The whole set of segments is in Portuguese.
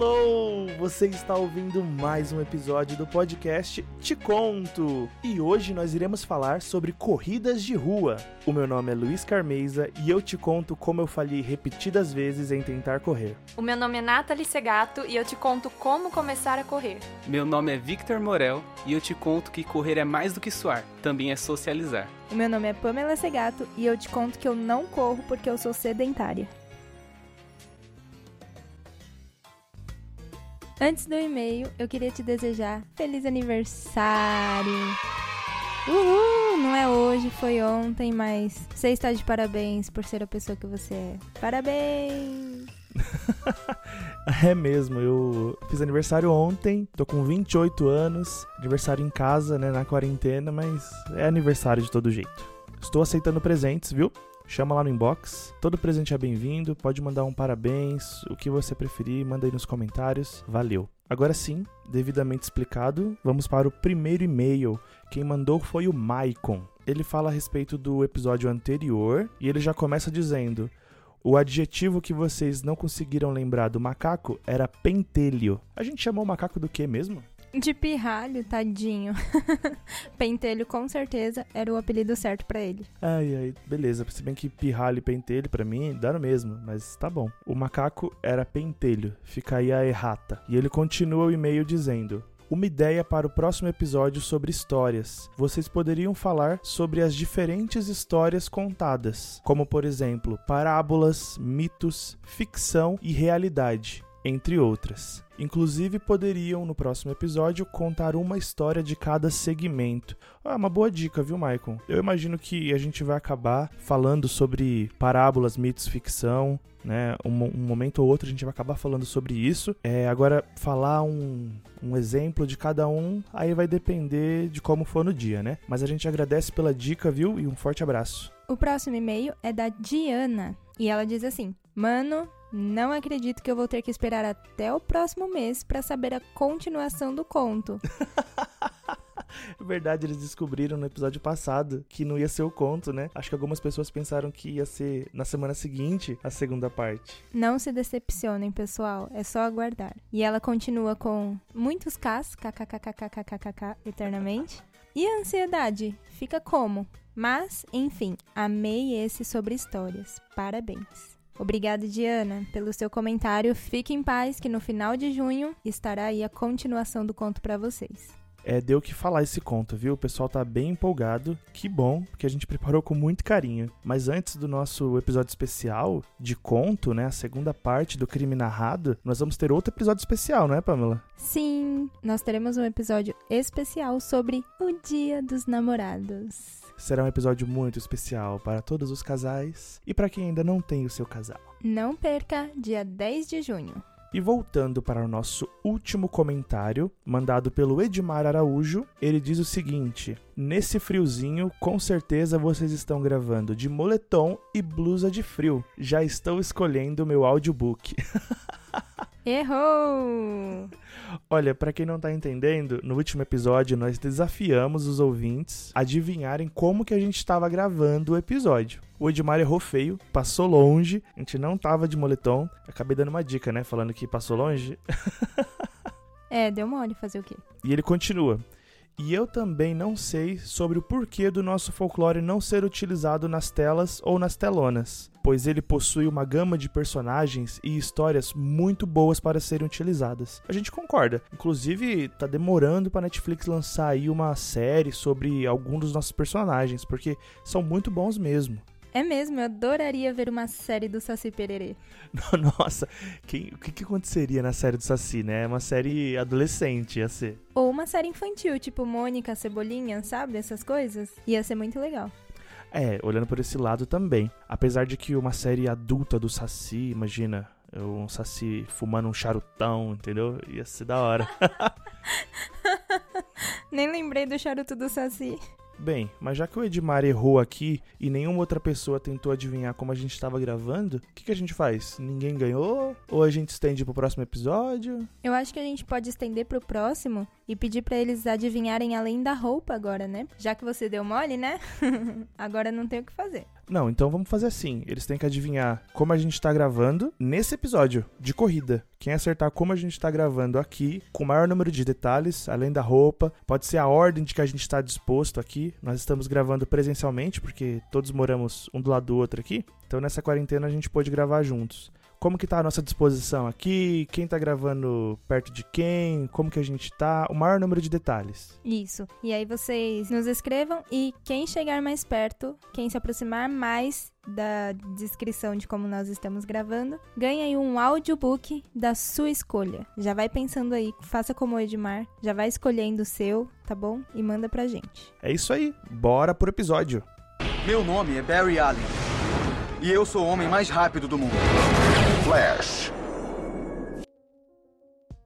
Alô! Você está ouvindo mais um episódio do podcast Te Conto! E hoje nós iremos falar sobre corridas de rua. O meu nome é Luiz Carmeza e eu te conto como eu falhei repetidas vezes em tentar correr. O meu nome é Nathalie Segato e eu te conto como começar a correr. Meu nome é Victor Morel e eu te conto que correr é mais do que suar, também é socializar. O meu nome é Pamela Segato e eu te conto que eu não corro porque eu sou sedentária. Antes do e-mail, eu queria te desejar feliz aniversário. Uhul! Não é hoje, foi ontem, mas você está de parabéns por ser a pessoa que você é. Parabéns! é mesmo, eu fiz aniversário ontem, tô com 28 anos, aniversário em casa, né, na quarentena, mas é aniversário de todo jeito. Estou aceitando presentes, viu? Chama lá no inbox. Todo presente é bem-vindo, pode mandar um parabéns, o que você preferir, manda aí nos comentários. Valeu. Agora sim, devidamente explicado, vamos para o primeiro e-mail. Quem mandou foi o Maicon. Ele fala a respeito do episódio anterior e ele já começa dizendo: o adjetivo que vocês não conseguiram lembrar do macaco era pentelho. A gente chamou o macaco do que mesmo? De pirralho, tadinho. pentelho, com certeza, era o apelido certo para ele. Ai, ai, beleza. Se bem que pirralho e pentelho, para mim, dá no mesmo, mas tá bom. O macaco era pentelho, fica aí a errata. E ele continua o e-mail dizendo: uma ideia para o próximo episódio sobre histórias. Vocês poderiam falar sobre as diferentes histórias contadas, como por exemplo, parábolas, mitos, ficção e realidade entre outras. Inclusive, poderiam, no próximo episódio, contar uma história de cada segmento. Ah, uma boa dica, viu, Maicon? Eu imagino que a gente vai acabar falando sobre parábolas, mitos, ficção, né? Um, um, momento ou outro a gente vai acabar falando sobre isso. É, agora, falar um, um exemplo de cada um, aí vai depender de como for no dia, né? Mas a gente agradece pela dica, viu? E um forte abraço. O próximo e-mail é da Diana. E ela diz assim: Mano, não acredito que eu vou ter que esperar até o próximo mês para saber a continuação do conto. É verdade, eles descobriram no episódio passado que não ia ser o conto, né? Acho que algumas pessoas pensaram que ia ser na semana seguinte a segunda parte. Não se decepcionem, pessoal, é só aguardar. E ela continua com muitos Ks, kkkkkkkkk, eternamente. E a ansiedade? Fica como? Mas, enfim, amei esse sobre histórias. Parabéns. Obrigada, Diana, pelo seu comentário. Fique em paz que no final de junho estará aí a continuação do conto para vocês. É, deu que falar esse conto, viu? O pessoal tá bem empolgado. Que bom, porque a gente preparou com muito carinho. Mas antes do nosso episódio especial de conto, né, a segunda parte do crime narrado, nós vamos ter outro episódio especial, não é, Pamela? Sim, nós teremos um episódio especial sobre o Dia dos Namorados. Será um episódio muito especial para todos os casais e para quem ainda não tem o seu casal. Não perca, dia 10 de junho. E voltando para o nosso último comentário, mandado pelo Edmar Araújo, ele diz o seguinte: Nesse friozinho, com certeza vocês estão gravando de moletom e blusa de frio. Já estou escolhendo o meu audiobook. Errou! Olha, para quem não tá entendendo, no último episódio nós desafiamos os ouvintes a adivinharem como que a gente estava gravando o episódio. O Edmar errou feio, passou longe, a gente não tava de moletom. Acabei dando uma dica, né? Falando que passou longe. é, deu mole fazer o quê? E ele continua. E eu também não sei sobre o porquê do nosso folclore não ser utilizado nas telas ou nas telonas, pois ele possui uma gama de personagens e histórias muito boas para serem utilizadas. A gente concorda. Inclusive, tá demorando para Netflix lançar aí uma série sobre algum dos nossos personagens, porque são muito bons mesmo. É mesmo, eu adoraria ver uma série do Saci Pererê. Nossa, quem, o que, que, aconteceria na série do Saci, né? É uma série adolescente, ia ser. Ou uma série infantil, tipo Mônica, Cebolinha, sabe? Essas coisas. Ia ser muito legal. É, olhando por esse lado também. Apesar de que uma série adulta do Saci, imagina, um Saci fumando um charutão, entendeu? Ia ser da hora. Nem lembrei do charuto do Saci. Bem, mas já que o Edmar errou aqui e nenhuma outra pessoa tentou adivinhar como a gente estava gravando, o que, que a gente faz? Ninguém ganhou? Ou a gente estende pro próximo episódio? Eu acho que a gente pode estender pro próximo e pedir pra eles adivinharem além da roupa agora, né? Já que você deu mole, né? agora não tem o que fazer. Não, então vamos fazer assim. Eles têm que adivinhar como a gente tá gravando nesse episódio de corrida. Quem acertar como a gente tá gravando aqui, com o maior número de detalhes, além da roupa, pode ser a ordem de que a gente está disposto aqui. Nós estamos gravando presencialmente, porque todos moramos um do lado do outro aqui. Então nessa quarentena a gente pôde gravar juntos como que tá a nossa disposição aqui, quem tá gravando perto de quem, como que a gente tá, o maior número de detalhes. Isso. E aí vocês nos escrevam e quem chegar mais perto, quem se aproximar mais da descrição de como nós estamos gravando, ganha aí um audiobook da sua escolha. Já vai pensando aí, faça como o Edmar, já vai escolhendo o seu, tá bom? E manda pra gente. É isso aí, bora pro episódio. Meu nome é Barry Allen. E eu sou o homem mais rápido do mundo. Flash.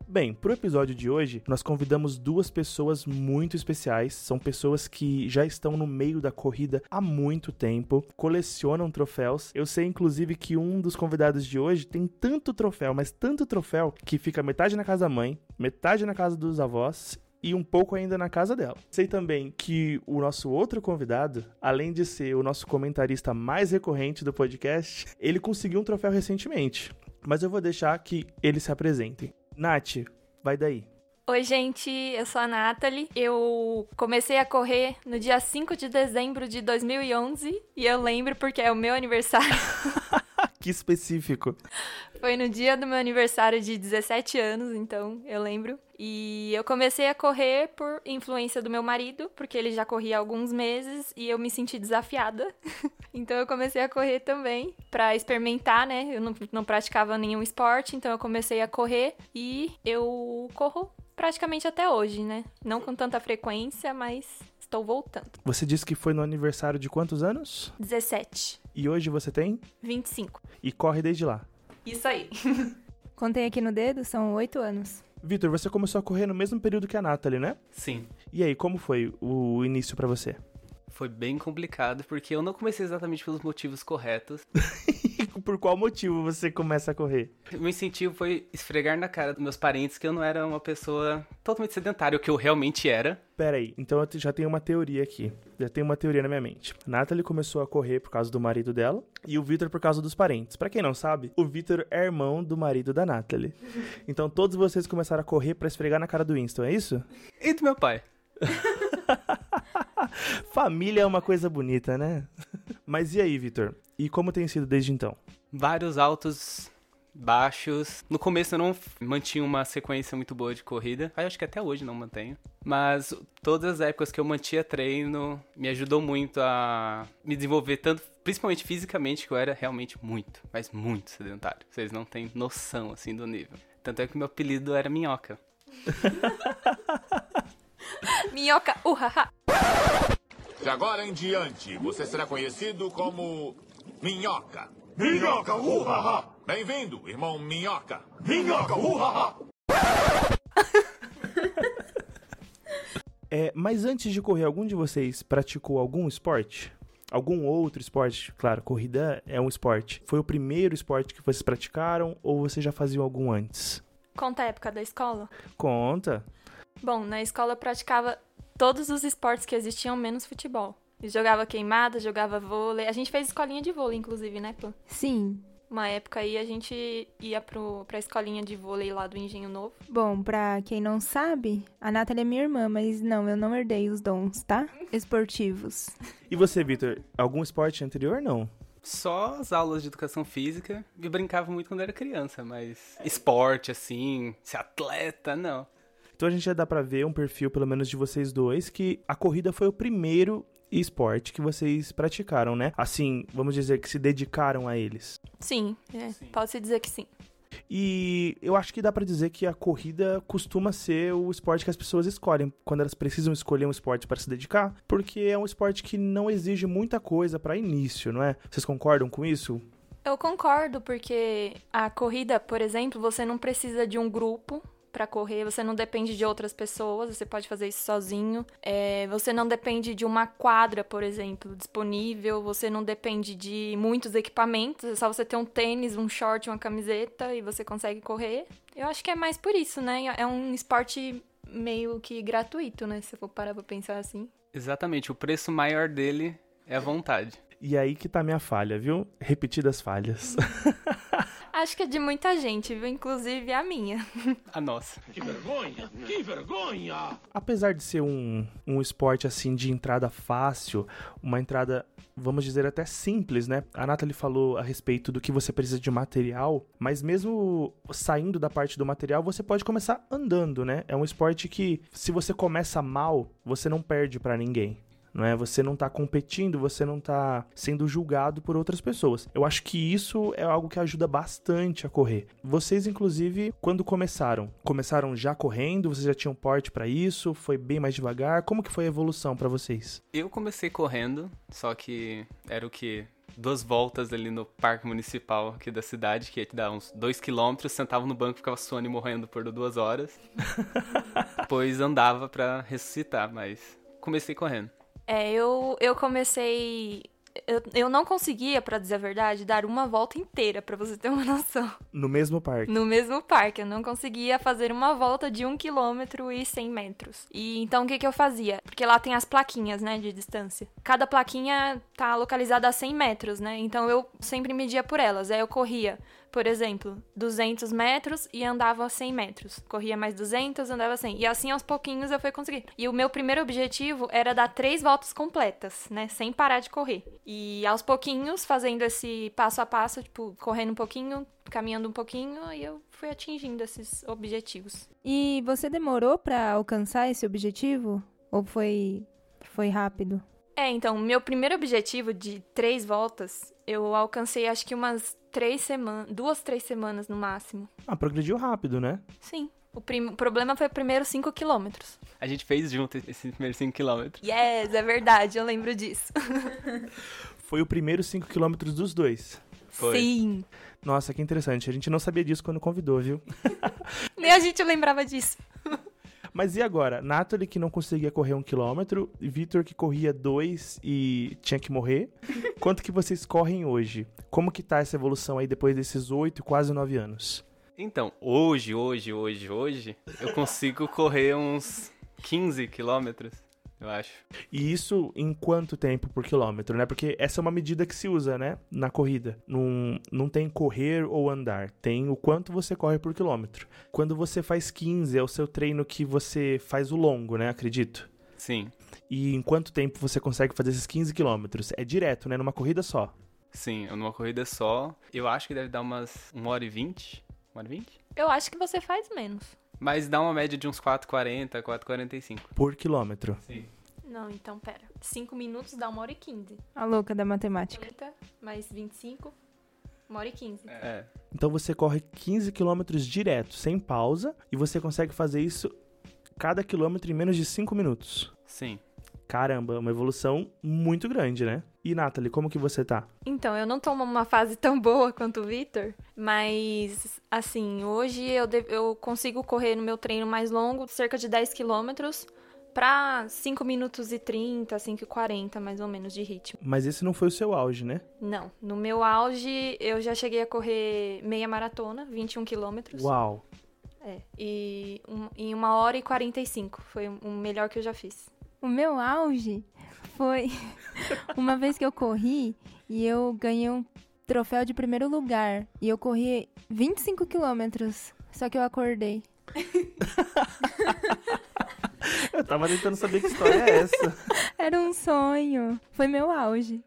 Bem, pro episódio de hoje, nós convidamos duas pessoas muito especiais. São pessoas que já estão no meio da corrida há muito tempo, colecionam troféus. Eu sei, inclusive, que um dos convidados de hoje tem tanto troféu, mas tanto troféu, que fica metade na casa da mãe, metade na casa dos avós e um pouco ainda na casa dela. Sei também que o nosso outro convidado, além de ser o nosso comentarista mais recorrente do podcast, ele conseguiu um troféu recentemente. Mas eu vou deixar que eles se apresentem. Nath, vai daí. Oi, gente, eu sou a Nathalie. Eu comecei a correr no dia 5 de dezembro de 2011 e eu lembro porque é o meu aniversário. que específico. Foi no dia do meu aniversário de 17 anos, então eu lembro. E eu comecei a correr por influência do meu marido, porque ele já corria há alguns meses e eu me senti desafiada. então eu comecei a correr também para experimentar, né? Eu não, não praticava nenhum esporte, então eu comecei a correr e eu corro praticamente até hoje, né? Não com tanta frequência, mas estou voltando. Você disse que foi no aniversário de quantos anos? 17. E hoje você tem? 25. E corre desde lá. Isso aí. Contei aqui no dedo, são oito anos. Vitor, você começou a correr no mesmo período que a Nathalie, né? Sim. E aí, como foi o início para você? Foi bem complicado, porque eu não comecei exatamente pelos motivos corretos. Por qual motivo você começa a correr? O incentivo foi esfregar na cara dos meus parentes que eu não era uma pessoa totalmente sedentária, o que eu realmente era. Pera aí, então eu já tenho uma teoria aqui. Já tenho uma teoria na minha mente. Nathalie começou a correr por causa do marido dela e o Vitor por causa dos parentes. Para quem não sabe, o Vitor é irmão do marido da Nathalie. Então todos vocês começaram a correr para esfregar na cara do Winston, é isso? E do meu pai. Família é uma coisa bonita, né? Mas e aí, Vitor? E como tem sido desde então? Vários altos, baixos. No começo eu não mantinha uma sequência muito boa de corrida. Aí acho que até hoje não mantenho. Mas todas as épocas que eu mantinha treino me ajudou muito a me desenvolver tanto, principalmente fisicamente, que eu era realmente muito, mas muito sedentário. Vocês não têm noção assim do nível. Tanto é que meu apelido era Minhoca. Minhoca, uhaha. De agora em diante, você será conhecido como Minhoca. Minhoca, uhaha! Bem-vindo, irmão Minhoca. Minhoca, uhaha! É, mas antes de correr, algum de vocês praticou algum esporte? Algum outro esporte? Claro, corrida é um esporte. Foi o primeiro esporte que vocês praticaram ou vocês já faziam algum antes? Conta a época da escola? Conta. Bom, na escola eu praticava todos os esportes que existiam, menos futebol. Eu jogava queimada, jogava vôlei. A gente fez escolinha de vôlei, inclusive, né, Pô? Sim. Uma época aí a gente ia pro, pra escolinha de vôlei lá do Engenho Novo. Bom, pra quem não sabe, a Nathalie é minha irmã, mas não, eu não herdei os dons, tá? Esportivos. E você, Vitor? Algum esporte anterior? Não. Só as aulas de educação física. Eu brincava muito quando era criança, mas esporte, assim, ser atleta, não. Então a gente já dá pra ver um perfil, pelo menos de vocês dois, que a corrida foi o primeiro esporte que vocês praticaram, né? Assim, vamos dizer que se dedicaram a eles. Sim, é, pode-se dizer que sim. E eu acho que dá pra dizer que a corrida costuma ser o esporte que as pessoas escolhem quando elas precisam escolher um esporte para se dedicar, porque é um esporte que não exige muita coisa para início, não é? Vocês concordam com isso? Eu concordo, porque a corrida, por exemplo, você não precisa de um grupo para correr, você não depende de outras pessoas, você pode fazer isso sozinho. É, você não depende de uma quadra, por exemplo, disponível, você não depende de muitos equipamentos, é só você ter um tênis, um short, uma camiseta e você consegue correr. Eu acho que é mais por isso, né? É um esporte meio que gratuito, né? Se eu for parar pra pensar assim. Exatamente, o preço maior dele é a vontade. E aí que tá minha falha, viu? Repetidas falhas. Acho que é de muita gente, viu? Inclusive a minha. A nossa. Que vergonha! Que vergonha! Apesar de ser um, um esporte assim de entrada fácil, uma entrada, vamos dizer, até simples, né? A Nathalie falou a respeito do que você precisa de material, mas mesmo saindo da parte do material, você pode começar andando, né? É um esporte que, se você começa mal, você não perde para ninguém não é? Você não tá competindo, você não tá sendo julgado por outras pessoas. Eu acho que isso é algo que ajuda bastante a correr. Vocês, inclusive, quando começaram, começaram já correndo? Vocês já tinham porte para isso? Foi bem mais devagar? Como que foi a evolução para vocês? Eu comecei correndo, só que era o que duas voltas ali no parque municipal aqui da cidade, que ia te dar uns dois quilômetros, sentava no banco, ficava suando e morrendo por duas horas. Depois andava para ressuscitar, mas comecei correndo. É, eu, eu comecei. Eu, eu não conseguia, para dizer a verdade, dar uma volta inteira, para você ter uma noção. No mesmo parque? No mesmo parque. Eu não conseguia fazer uma volta de um quilômetro e 100 metros. E então o que, que eu fazia? Porque lá tem as plaquinhas, né, de distância. Cada plaquinha tá localizada a 100 metros, né? Então eu sempre media por elas. Aí eu corria por exemplo, 200 metros e andava 100 metros. Corria mais 200, andava 100. E assim aos pouquinhos eu fui conseguir. E o meu primeiro objetivo era dar três voltas completas, né? Sem parar de correr. E aos pouquinhos, fazendo esse passo a passo, tipo, correndo um pouquinho, caminhando um pouquinho, e eu fui atingindo esses objetivos. E você demorou para alcançar esse objetivo? Ou foi, foi rápido? É, então, meu primeiro objetivo de três voltas, eu alcancei acho que umas três semanas, duas, três semanas no máximo. Ah, progrediu rápido, né? Sim. O, prim... problema foi o primeiro 5 quilômetros. A gente fez junto esse primeiro 5 quilômetros. Yes, é verdade, eu lembro disso. foi o primeiro 5 quilômetros dos dois. Foi. Sim. Nossa, que interessante. A gente não sabia disso quando convidou, viu? Nem a gente lembrava disso. Mas e agora? Nathalie que não conseguia correr um quilômetro, Vitor que corria dois e tinha que morrer. Quanto que vocês correm hoje? Como que tá essa evolução aí depois desses oito, quase nove anos? Então, hoje, hoje, hoje, hoje, eu consigo correr uns 15 quilômetros eu acho. E isso em quanto tempo por quilômetro, né? Porque essa é uma medida que se usa, né? Na corrida. Não, não tem correr ou andar, tem o quanto você corre por quilômetro. Quando você faz 15, é o seu treino que você faz o longo, né? Acredito. Sim. E em quanto tempo você consegue fazer esses 15 quilômetros? É direto, né? Numa corrida só. Sim, numa corrida só. Eu acho que deve dar umas 1 hora e 20. 1 hora e 20? Eu acho que você faz menos. Mas dá uma média de uns 4,40, 4,45. Por quilômetro. Sim. Não, então pera. 5 minutos dá 1 hora e 15. A louca da matemática. 30 mais 25, 1 hora e 15. É. Então você corre 15 quilômetros direto, sem pausa, e você consegue fazer isso cada quilômetro em menos de 5 minutos. Sim. Caramba, uma evolução muito grande, né? E Nathalie, como que você tá? Então, eu não tô numa fase tão boa quanto o Victor, mas assim, hoje eu, eu consigo correr no meu treino mais longo, cerca de 10 quilômetros, pra 5 minutos e 30, 5 e 40 mais ou menos de ritmo. Mas esse não foi o seu auge, né? Não. No meu auge, eu já cheguei a correr meia maratona, 21 quilômetros. Uau! É. E um, em 1 hora e 45. Foi o melhor que eu já fiz. O meu auge foi uma vez que eu corri e eu ganhei um troféu de primeiro lugar. E eu corri 25 quilômetros. Só que eu acordei. eu tava tentando saber que história é essa. Era um sonho. Foi meu auge.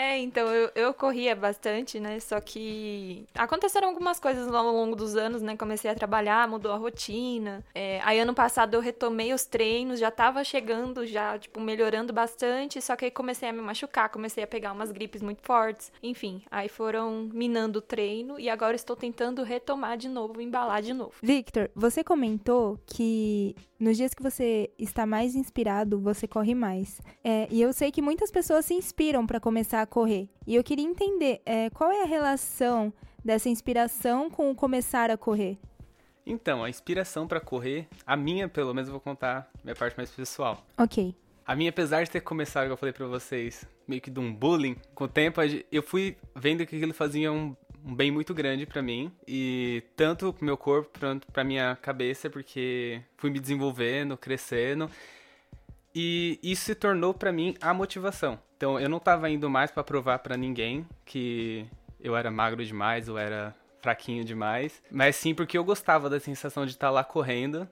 É, então eu, eu corria bastante, né? Só que aconteceram algumas coisas ao longo dos anos, né? Comecei a trabalhar, mudou a rotina. É, aí ano passado eu retomei os treinos, já tava chegando, já, tipo, melhorando bastante. Só que aí comecei a me machucar, comecei a pegar umas gripes muito fortes. Enfim, aí foram minando o treino e agora estou tentando retomar de novo, embalar de novo. Victor, você comentou que nos dias que você está mais inspirado, você corre mais. É, e eu sei que muitas pessoas se inspiram para começar a correr. E eu queria entender é, qual é a relação dessa inspiração com o começar a correr? Então, a inspiração pra correr, a minha, pelo menos, eu vou contar minha parte mais pessoal. Ok. A minha, apesar de ter começado, como eu falei pra vocês, meio que de um bullying, com o tempo eu fui vendo que aquilo fazia um, um bem muito grande pra mim. E tanto pro meu corpo quanto pra minha cabeça, porque fui me desenvolvendo, crescendo. E isso se tornou pra mim a motivação. Então eu não tava indo mais pra provar pra ninguém que eu era magro demais ou era fraquinho demais, mas sim porque eu gostava da sensação de estar lá correndo,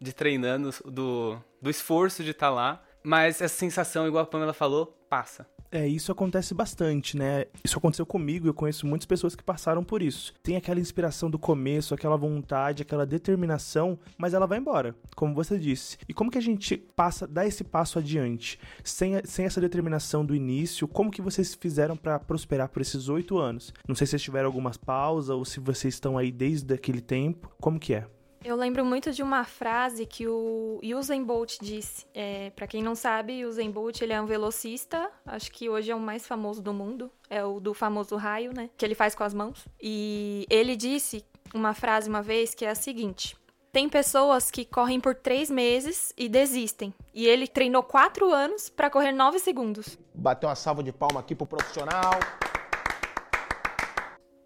de treinando, do, do esforço de estar lá. Mas essa sensação, igual a Pamela falou, passa. É, isso acontece bastante, né? Isso aconteceu comigo, eu conheço muitas pessoas que passaram por isso. Tem aquela inspiração do começo, aquela vontade, aquela determinação, mas ela vai embora, como você disse. E como que a gente passa, dá esse passo adiante? Sem, sem essa determinação do início, como que vocês fizeram para prosperar por esses oito anos? Não sei se vocês tiveram algumas pausas ou se vocês estão aí desde aquele tempo. Como que é? Eu lembro muito de uma frase que o Usain Bolt disse. É, para quem não sabe, Usain Bolt ele é um velocista, acho que hoje é o mais famoso do mundo, é o do famoso raio, né, que ele faz com as mãos. E ele disse uma frase uma vez que é a seguinte: tem pessoas que correm por três meses e desistem. E ele treinou quatro anos para correr nove segundos. Bater uma salva de palma aqui pro profissional.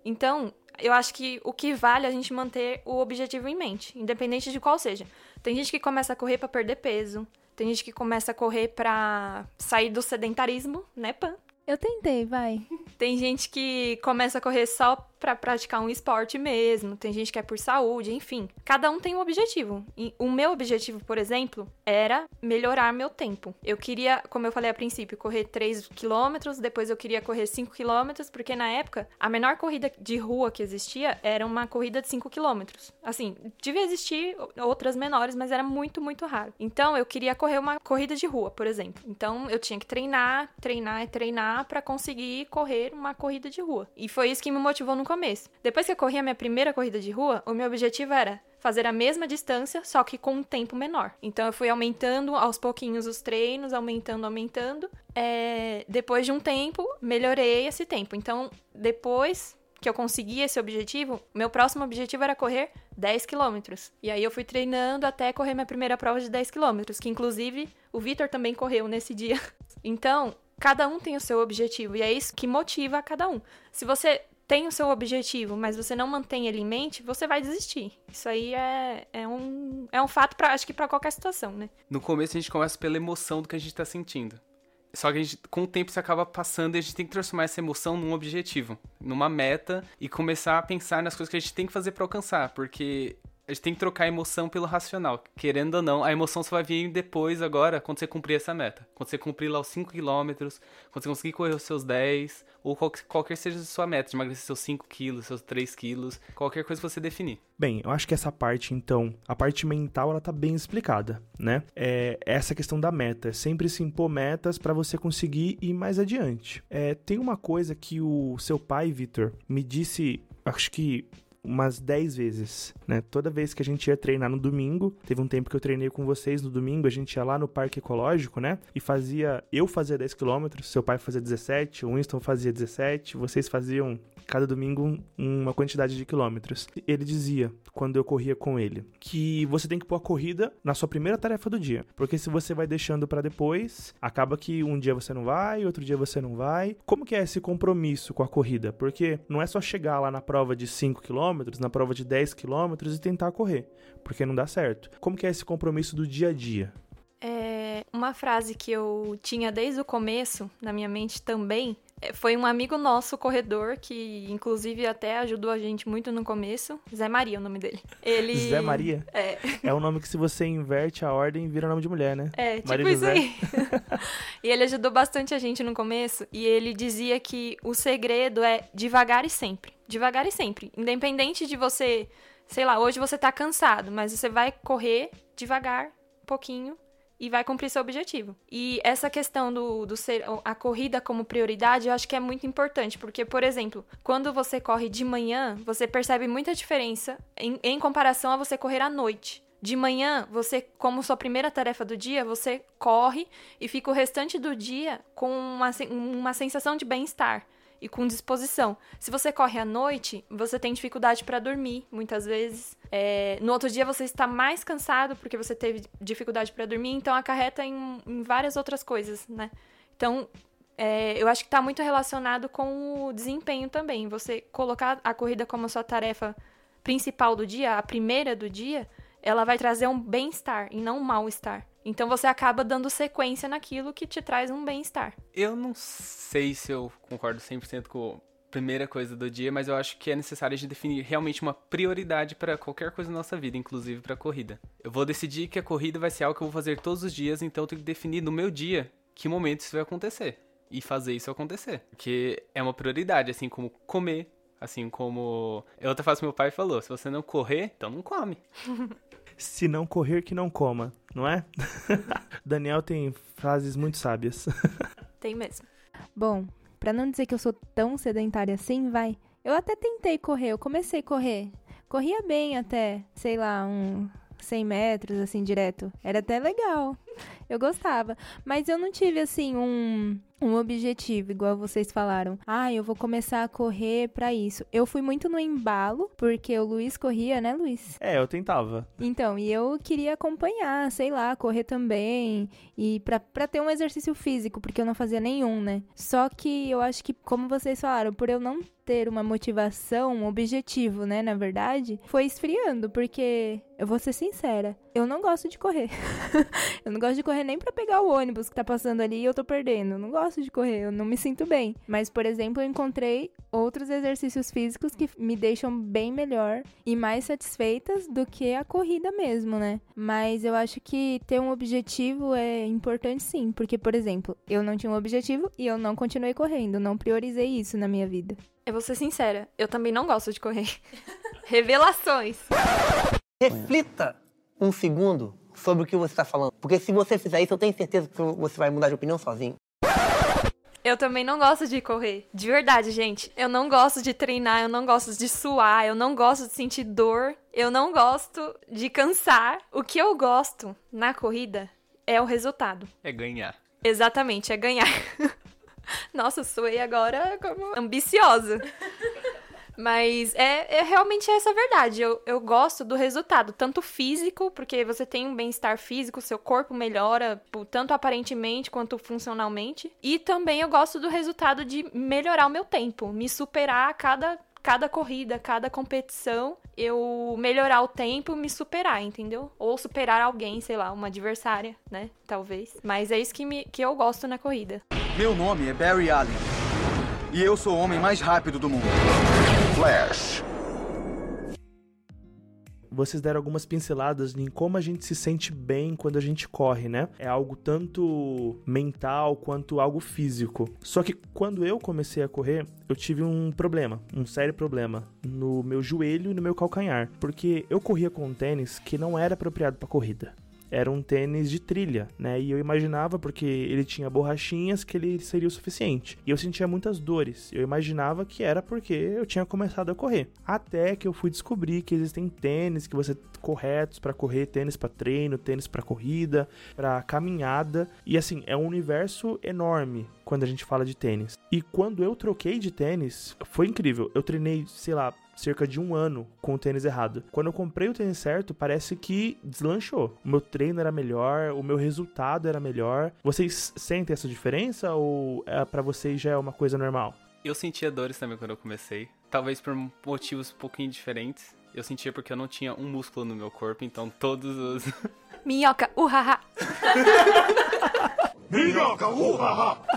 Então, eu acho que o que vale é a gente manter o objetivo em mente, independente de qual seja. Tem gente que começa a correr pra perder peso, tem gente que começa a correr pra sair do sedentarismo, né, Pan? Eu tentei, vai. Tem gente que começa a correr só pra praticar um esporte mesmo, tem gente que é por saúde, enfim. Cada um tem um objetivo. E o meu objetivo, por exemplo, era melhorar meu tempo. Eu queria, como eu falei a princípio, correr 3 quilômetros, depois eu queria correr 5 quilômetros, porque na época a menor corrida de rua que existia era uma corrida de 5 quilômetros. Assim, devia existir outras menores, mas era muito, muito raro. Então eu queria correr uma corrida de rua, por exemplo. Então eu tinha que treinar, treinar e treinar pra conseguir correr uma corrida de rua. E foi isso que me motivou no começo. Depois que eu corri a minha primeira corrida de rua, o meu objetivo era fazer a mesma distância, só que com um tempo menor. Então eu fui aumentando aos pouquinhos os treinos, aumentando, aumentando. É, Depois de um tempo, melhorei esse tempo. Então, depois que eu consegui esse objetivo, meu próximo objetivo era correr 10 quilômetros. E aí eu fui treinando até correr minha primeira prova de 10 quilômetros, que inclusive o Vitor também correu nesse dia. Então, cada um tem o seu objetivo e é isso que motiva cada um. Se você tem o seu objetivo, mas você não mantém ele em mente, você vai desistir. Isso aí é, é, um, é um fato, pra, acho que para qualquer situação, né? No começo a gente começa pela emoção do que a gente tá sentindo. Só que gente, com o tempo isso acaba passando e a gente tem que transformar essa emoção num objetivo, numa meta e começar a pensar nas coisas que a gente tem que fazer pra alcançar, porque a gente tem que trocar a emoção pelo racional. Querendo ou não, a emoção só vai vir depois, agora, quando você cumprir essa meta. Quando você cumprir lá os 5 km, quando você conseguir correr os seus 10, ou qual- qualquer seja a sua meta, de emagrecer seus 5 quilos, seus 3 quilos, qualquer coisa que você definir. Bem, eu acho que essa parte, então, a parte mental, ela tá bem explicada, né? É essa questão da meta, é sempre se impor metas para você conseguir ir mais adiante. É, tem uma coisa que o seu pai, Vitor, me disse, acho que umas 10 vezes, né? Toda vez que a gente ia treinar no domingo, teve um tempo que eu treinei com vocês no domingo, a gente ia lá no parque ecológico, né? E fazia, eu fazia 10 km, seu pai fazia 17, o Winston fazia 17, vocês faziam cada domingo um- uma quantidade de quilômetros. Ele dizia, quando eu corria com ele, que você tem que pôr a corrida na sua primeira tarefa do dia, porque se você vai deixando pra depois, acaba que um dia você não vai, outro dia você não vai. Como que é esse compromisso com a corrida? Porque não é só chegar lá na prova de 5 km, na prova de 10 km e tentar correr, porque não dá certo. Como que é esse compromisso do dia a dia? É, uma frase que eu tinha desde o começo na minha mente também foi um amigo nosso, corredor, que inclusive até ajudou a gente muito no começo. Zé Maria é o nome dele. Ele... Zé Maria? É, É um nome que se você inverte a ordem, vira nome de mulher, né? é tipo Maria isso José. aí. e ele ajudou bastante a gente no começo. E ele dizia que o segredo é devagar e sempre. Devagar e sempre. Independente de você, sei lá, hoje você tá cansado, mas você vai correr devagar, um pouquinho, e vai cumprir seu objetivo. E essa questão do, do ser a corrida como prioridade, eu acho que é muito importante, porque, por exemplo, quando você corre de manhã, você percebe muita diferença em, em comparação a você correr à noite. De manhã, você, como sua primeira tarefa do dia, você corre e fica o restante do dia com uma, uma sensação de bem-estar. E com disposição. Se você corre à noite, você tem dificuldade para dormir, muitas vezes. É, no outro dia você está mais cansado porque você teve dificuldade para dormir, então acarreta em, em várias outras coisas, né? Então, é, eu acho que está muito relacionado com o desempenho também. Você colocar a corrida como a sua tarefa principal do dia, a primeira do dia, ela vai trazer um bem-estar e não um mal-estar. Então você acaba dando sequência naquilo que te traz um bem-estar. Eu não sei se eu concordo 100% com a primeira coisa do dia, mas eu acho que é necessário a gente definir realmente uma prioridade para qualquer coisa na nossa vida, inclusive para a corrida. Eu vou decidir que a corrida vai ser algo que eu vou fazer todos os dias, então eu tenho que definir no meu dia que momento isso vai acontecer e fazer isso acontecer. Porque é uma prioridade, assim como comer, assim como. Eu outra frase que meu pai falou: se você não correr, então não come. Se não correr, que não coma, não é? Daniel tem frases muito sábias. Tem mesmo. Bom, pra não dizer que eu sou tão sedentária assim, vai. Eu até tentei correr, eu comecei a correr. Corria bem até, sei lá, um 100 metros, assim, direto. Era até legal. Eu gostava. Mas eu não tive, assim, um, um objetivo, igual vocês falaram. Ah, eu vou começar a correr pra isso. Eu fui muito no embalo, porque o Luiz corria, né, Luiz? É, eu tentava. Então, e eu queria acompanhar, sei lá, correr também. E pra ter um exercício físico, porque eu não fazia nenhum, né? Só que eu acho que, como vocês falaram, por eu não ter uma motivação, um objetivo, né, na verdade, foi esfriando, porque eu vou ser sincera, eu não gosto de correr. eu não gosto de correr nem para pegar o ônibus que tá passando ali e eu tô perdendo. Eu não gosto de correr, eu não me sinto bem. Mas, por exemplo, eu encontrei outros exercícios físicos que me deixam bem melhor e mais satisfeitas do que a corrida mesmo, né? Mas eu acho que ter um objetivo é importante sim, porque, por exemplo, eu não tinha um objetivo e eu não continuei correndo, não priorizei isso na minha vida. Eu vou ser sincera, eu também não gosto de correr. Revelações. Reflita um segundo sobre o que você está falando. Porque se você fizer isso, eu tenho certeza que você vai mudar de opinião sozinho. Eu também não gosto de correr. De verdade, gente. Eu não gosto de treinar, eu não gosto de suar, eu não gosto de sentir dor, eu não gosto de cansar. O que eu gosto na corrida é o resultado. É ganhar. Exatamente, é ganhar. Nossa, soei agora como ambiciosa. Mas é, é realmente essa a verdade. Eu, eu gosto do resultado, tanto físico, porque você tem um bem-estar físico, seu corpo melhora, tanto aparentemente quanto funcionalmente. E também eu gosto do resultado de melhorar o meu tempo, me superar a cada cada corrida, cada competição, eu melhorar o tempo, me superar, entendeu? Ou superar alguém, sei lá, uma adversária, né? Talvez. Mas é isso que, me, que eu gosto na corrida. Meu nome é Barry Allen. E eu sou o homem mais rápido do mundo. Flash. Vocês deram algumas pinceladas em como a gente se sente bem quando a gente corre, né? É algo tanto mental quanto algo físico. Só que quando eu comecei a correr, eu tive um problema, um sério problema no meu joelho e no meu calcanhar, porque eu corria com um tênis que não era apropriado para corrida era um tênis de trilha, né? E eu imaginava, porque ele tinha borrachinhas, que ele seria o suficiente. E eu sentia muitas dores. Eu imaginava que era porque eu tinha começado a correr. Até que eu fui descobrir que existem tênis que você corretos para correr, tênis para treino, tênis para corrida, para caminhada. E assim, é um universo enorme quando a gente fala de tênis. E quando eu troquei de tênis, foi incrível. Eu treinei, sei lá, cerca de um ano com o tênis errado. Quando eu comprei o tênis certo, parece que deslanchou. O meu treino era melhor, o meu resultado era melhor. Vocês sentem essa diferença ou é, para vocês já é uma coisa normal? Eu sentia dores também quando eu comecei. Talvez por motivos um pouquinho diferentes. Eu sentia porque eu não tinha um músculo no meu corpo, então todos os. Minhoca, uhaha! Minhoca, uhaha!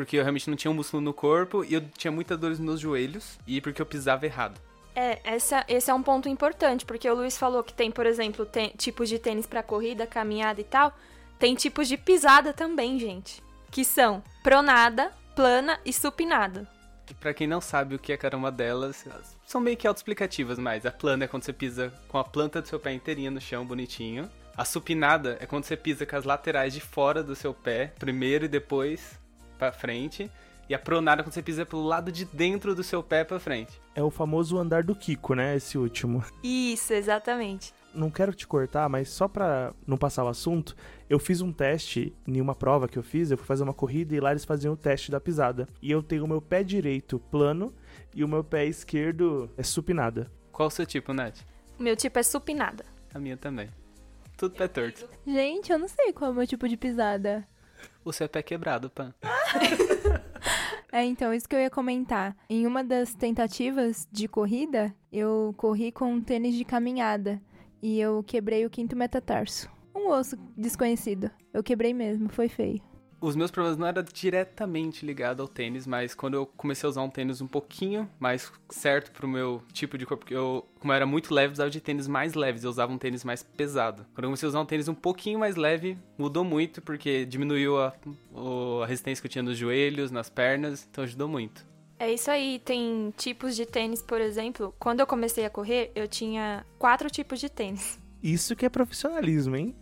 Porque eu realmente não tinha um músculo no corpo e eu tinha muitas dores nos joelhos e porque eu pisava errado. É, essa, esse é um ponto importante, porque o Luiz falou que tem, por exemplo, tem, tipos de tênis para corrida, caminhada e tal. Tem tipos de pisada também, gente. Que são pronada, plana e supinada. Para quem não sabe o que é cada uma delas, são meio que autoexplicativas, mas a plana é quando você pisa com a planta do seu pé inteirinha no chão, bonitinho. A supinada é quando você pisa com as laterais de fora do seu pé, primeiro e depois para frente. E a pronada quando você pisa pelo lado de dentro do seu pé para frente. É o famoso andar do Kiko, né? Esse último. Isso, exatamente. não quero te cortar, mas só pra não passar o assunto, eu fiz um teste em uma prova que eu fiz, eu fui fazer uma corrida e lá eles faziam o teste da pisada. E eu tenho o meu pé direito plano e o meu pé esquerdo é supinada. Qual o seu tipo, Nath? O meu tipo é supinada. A minha também. Tudo pé torto. Gente, eu não sei qual é o meu tipo de pisada. O seu pé quebrado, Pan. É, então, isso que eu ia comentar. Em uma das tentativas de corrida, eu corri com um tênis de caminhada e eu quebrei o quinto metatarso. Um osso desconhecido. Eu quebrei mesmo, foi feio. Os meus problemas não eram diretamente ligados ao tênis, mas quando eu comecei a usar um tênis um pouquinho mais certo pro meu tipo de corpo, porque eu, como eu era muito leve, usava de tênis mais leves, eu usava um tênis mais pesado. Quando eu comecei a usar um tênis um pouquinho mais leve, mudou muito, porque diminuiu a, a resistência que eu tinha nos joelhos, nas pernas, então ajudou muito. É isso aí, tem tipos de tênis, por exemplo. Quando eu comecei a correr, eu tinha quatro tipos de tênis. Isso que é profissionalismo, hein?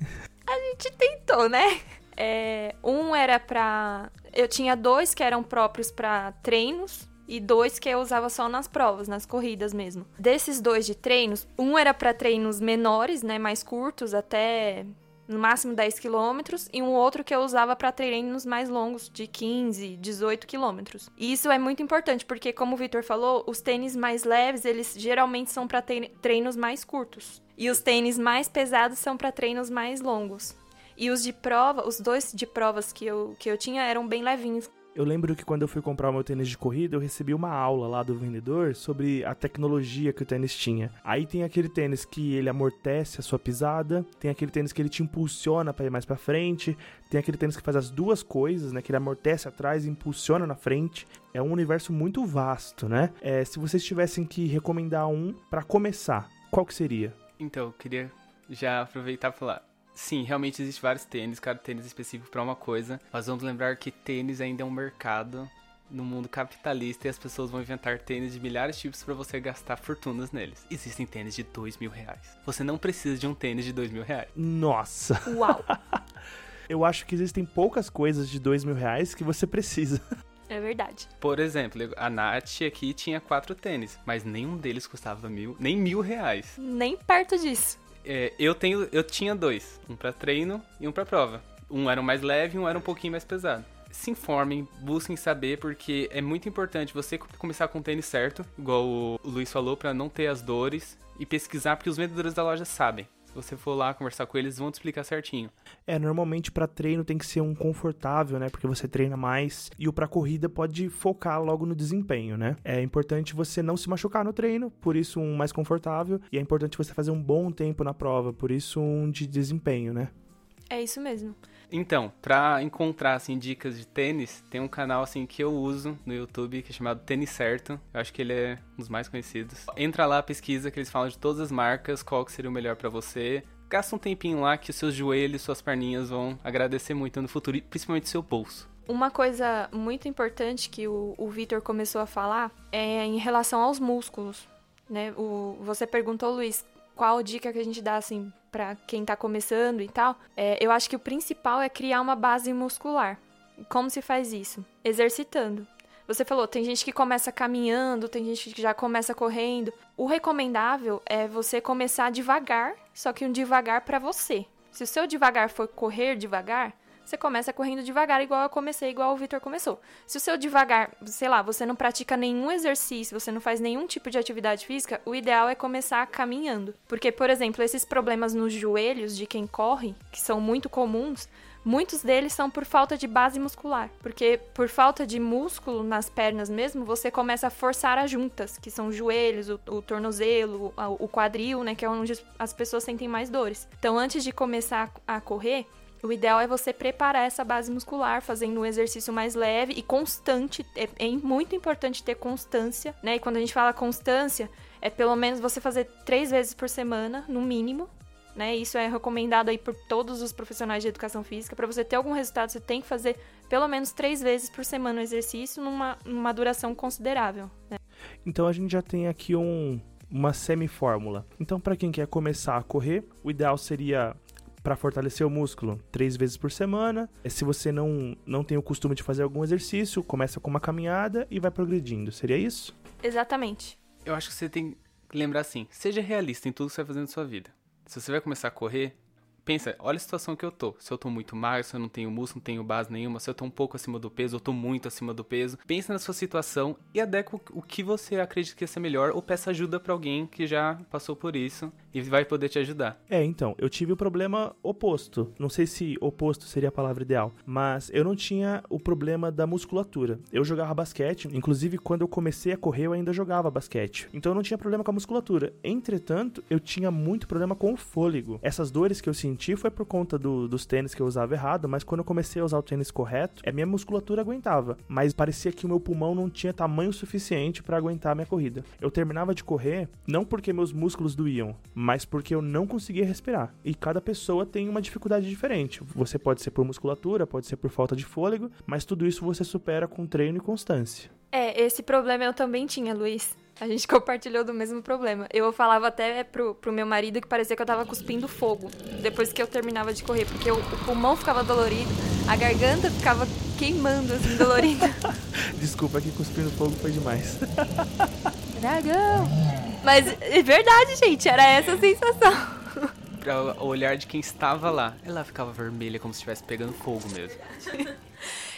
A gente tentou, né? É, um era pra. Eu tinha dois que eram próprios pra treinos e dois que eu usava só nas provas, nas corridas mesmo. Desses dois de treinos, um era pra treinos menores, né, mais curtos, até no máximo 10 quilômetros, e um outro que eu usava pra treinos mais longos, de 15, 18 quilômetros. E isso é muito importante, porque como o Victor falou, os tênis mais leves, eles geralmente são trein- treinos mais curtos. E os tênis mais pesados são pra treinos mais longos. E os de prova, os dois de provas que eu, que eu tinha eram bem levinhos. Eu lembro que quando eu fui comprar o meu tênis de corrida, eu recebi uma aula lá do vendedor sobre a tecnologia que o tênis tinha. Aí tem aquele tênis que ele amortece a sua pisada, tem aquele tênis que ele te impulsiona para ir mais para frente, tem aquele tênis que faz as duas coisas, né? Que ele amortece atrás e impulsiona na frente. É um universo muito vasto, né? É, se vocês tivessem que recomendar um para começar, qual que seria? Então, eu queria já aproveitar e falar. Sim, realmente existe vários tênis, cada tênis específico para uma coisa, mas vamos lembrar que tênis ainda é um mercado no mundo capitalista e as pessoas vão inventar tênis de milhares de tipos para você gastar fortunas neles. Existem tênis de dois mil reais. Você não precisa de um tênis de dois mil reais. Nossa, Uau! eu acho que existem poucas coisas de dois mil reais que você precisa. é verdade. Por exemplo, a Nath aqui tinha quatro tênis, mas nenhum deles custava mil, nem mil reais. Nem perto disso. É, eu tenho, eu tinha dois, um pra treino e um pra prova. Um era o mais leve um era um pouquinho mais pesado. Se informem, busquem saber, porque é muito importante você co- começar com o tênis certo, igual o Luiz falou, pra não ter as dores e pesquisar, porque os vendedores da loja sabem. Se você for lá conversar com eles, vão te explicar certinho. É, normalmente pra treino tem que ser um confortável, né? Porque você treina mais. E o pra corrida pode focar logo no desempenho, né? É importante você não se machucar no treino, por isso um mais confortável. E é importante você fazer um bom tempo na prova, por isso um de desempenho, né? É isso mesmo. Então, pra encontrar assim dicas de tênis, tem um canal assim que eu uso no YouTube que é chamado Tênis Certo. Eu acho que ele é um dos mais conhecidos. Entra lá, pesquisa que eles falam de todas as marcas, qual que seria o melhor pra você. Gasta um tempinho lá que os seus joelhos, suas perninhas vão agradecer muito no futuro e principalmente seu bolso. Uma coisa muito importante que o, o Vitor começou a falar é em relação aos músculos. Né? O, você perguntou, Luiz, qual dica que a gente dá assim para quem tá começando e tal? É, eu acho que o principal é criar uma base muscular. Como se faz isso? Exercitando. Você falou, tem gente que começa caminhando, tem gente que já começa correndo. O recomendável é você começar devagar, só que um devagar para você. Se o seu devagar for correr devagar, você começa correndo devagar, igual eu comecei, igual o Vitor começou. Se o seu devagar, sei lá, você não pratica nenhum exercício, você não faz nenhum tipo de atividade física, o ideal é começar caminhando. Porque, por exemplo, esses problemas nos joelhos de quem corre, que são muito comuns, muitos deles são por falta de base muscular. Porque por falta de músculo nas pernas mesmo, você começa a forçar as juntas, que são os joelhos, o, o tornozelo, a- o quadril, né, que é onde as pessoas sentem mais dores. Então, antes de começar a correr, o ideal é você preparar essa base muscular, fazendo um exercício mais leve e constante. É, é muito importante ter constância, né? E quando a gente fala constância, é pelo menos você fazer três vezes por semana, no mínimo. Né? Isso é recomendado aí por todos os profissionais de educação física. Para você ter algum resultado, você tem que fazer pelo menos três vezes por semana o exercício numa, numa duração considerável. Né? Então a gente já tem aqui um, uma semifórmula. Então, para quem quer começar a correr, o ideal seria para fortalecer o músculo três vezes por semana. É, Se você não, não tem o costume de fazer algum exercício, começa com uma caminhada e vai progredindo. Seria isso? Exatamente. Eu acho que você tem que lembrar assim, seja realista em tudo que você vai fazer na sua vida. Se você vai começar a correr, pensa, olha a situação que eu tô. Se eu tô muito magro, se eu não tenho músculo, não tenho base nenhuma, se eu tô um pouco acima do peso, eu tô muito acima do peso. Pensa na sua situação e adequa o que você acredita que ia ser melhor ou peça ajuda para alguém que já passou por isso e vai poder te ajudar. É, então, eu tive o problema oposto. Não sei se oposto seria a palavra ideal, mas eu não tinha o problema da musculatura. Eu jogava basquete, inclusive quando eu comecei a correr, eu ainda jogava basquete. Então eu não tinha problema com a musculatura. Entretanto, eu tinha muito problema com o fôlego. Essas dores que eu senti foi por conta do, dos tênis que eu usava errado, mas quando eu comecei a usar o tênis correto, a minha musculatura aguentava, mas parecia que o meu pulmão não tinha tamanho suficiente para aguentar a minha corrida. Eu terminava de correr não porque meus músculos doíam, porque eu não conseguia respirar. E cada pessoa tem uma dificuldade diferente. Você pode ser por musculatura, pode ser por falta de fôlego, mas tudo isso você supera com treino e constância. É, esse problema eu também tinha, Luiz. A gente compartilhou do mesmo problema. Eu falava até pro, pro meu marido que parecia que eu tava cuspindo fogo depois que eu terminava de correr, porque o, o pulmão ficava dolorido, a garganta ficava queimando, assim, dolorida. Desculpa que cuspindo fogo foi demais. Dragão! Mas é verdade, gente, era essa a sensação. Pra o olhar de quem estava lá, ela ficava vermelha como se estivesse pegando fogo mesmo.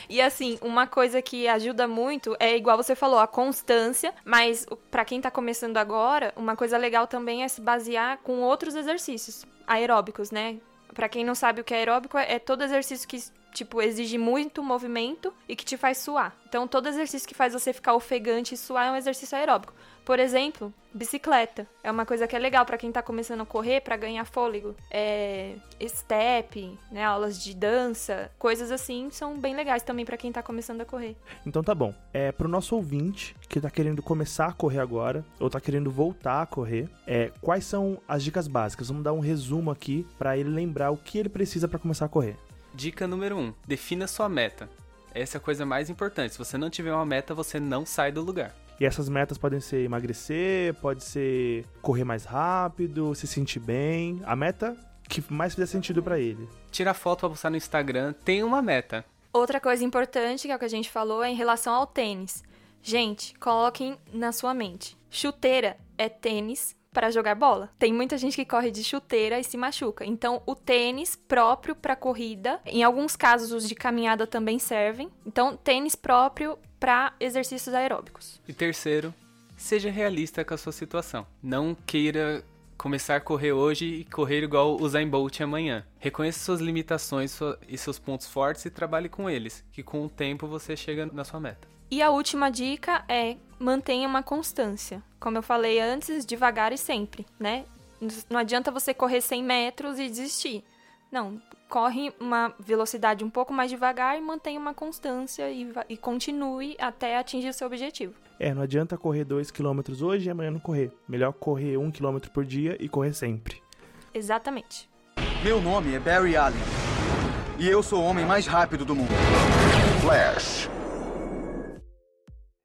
E assim, uma coisa que ajuda muito é igual você falou, a constância, mas para quem tá começando agora, uma coisa legal também é se basear com outros exercícios aeróbicos, né? Para quem não sabe o que é aeróbico, é todo exercício que tipo exige muito movimento e que te faz suar. Então, todo exercício que faz você ficar ofegante e suar é um exercício aeróbico. Por exemplo, bicicleta. É uma coisa que é legal para quem tá começando a correr para ganhar fôlego. É step, né, aulas de dança, coisas assim são bem legais também para quem tá começando a correr. Então tá bom. É pro nosso ouvinte que tá querendo começar a correr agora ou tá querendo voltar a correr, é quais são as dicas básicas? Vamos dar um resumo aqui para ele lembrar o que ele precisa para começar a correr. Dica número 1: um, defina sua meta. Essa é a coisa mais importante. Se você não tiver uma meta, você não sai do lugar. E essas metas podem ser emagrecer, pode ser correr mais rápido, se sentir bem. A meta que mais fizer sentido para ele. Tira foto para postar no Instagram, tem uma meta. Outra coisa importante, que é o que a gente falou, é em relação ao tênis. Gente, coloquem na sua mente. Chuteira é tênis para jogar bola. Tem muita gente que corre de chuteira e se machuca. Então, o tênis próprio para corrida, em alguns casos os de caminhada também servem. Então, tênis próprio para exercícios aeróbicos. E terceiro, seja realista com a sua situação. Não queira começar a correr hoje e correr igual o Zayn Bolt amanhã. Reconheça suas limitações e seus pontos fortes e trabalhe com eles, que com o tempo você chega na sua meta. E a última dica é mantenha uma constância. Como eu falei antes, devagar e sempre, né? Não adianta você correr 100 metros e desistir. Não, corre uma velocidade um pouco mais devagar e mantenha uma constância e, e continue até atingir o seu objetivo. É, não adianta correr 2 km hoje e amanhã não correr. Melhor correr 1 um km por dia e correr sempre. Exatamente. Meu nome é Barry Allen. E eu sou o homem mais rápido do mundo. Flash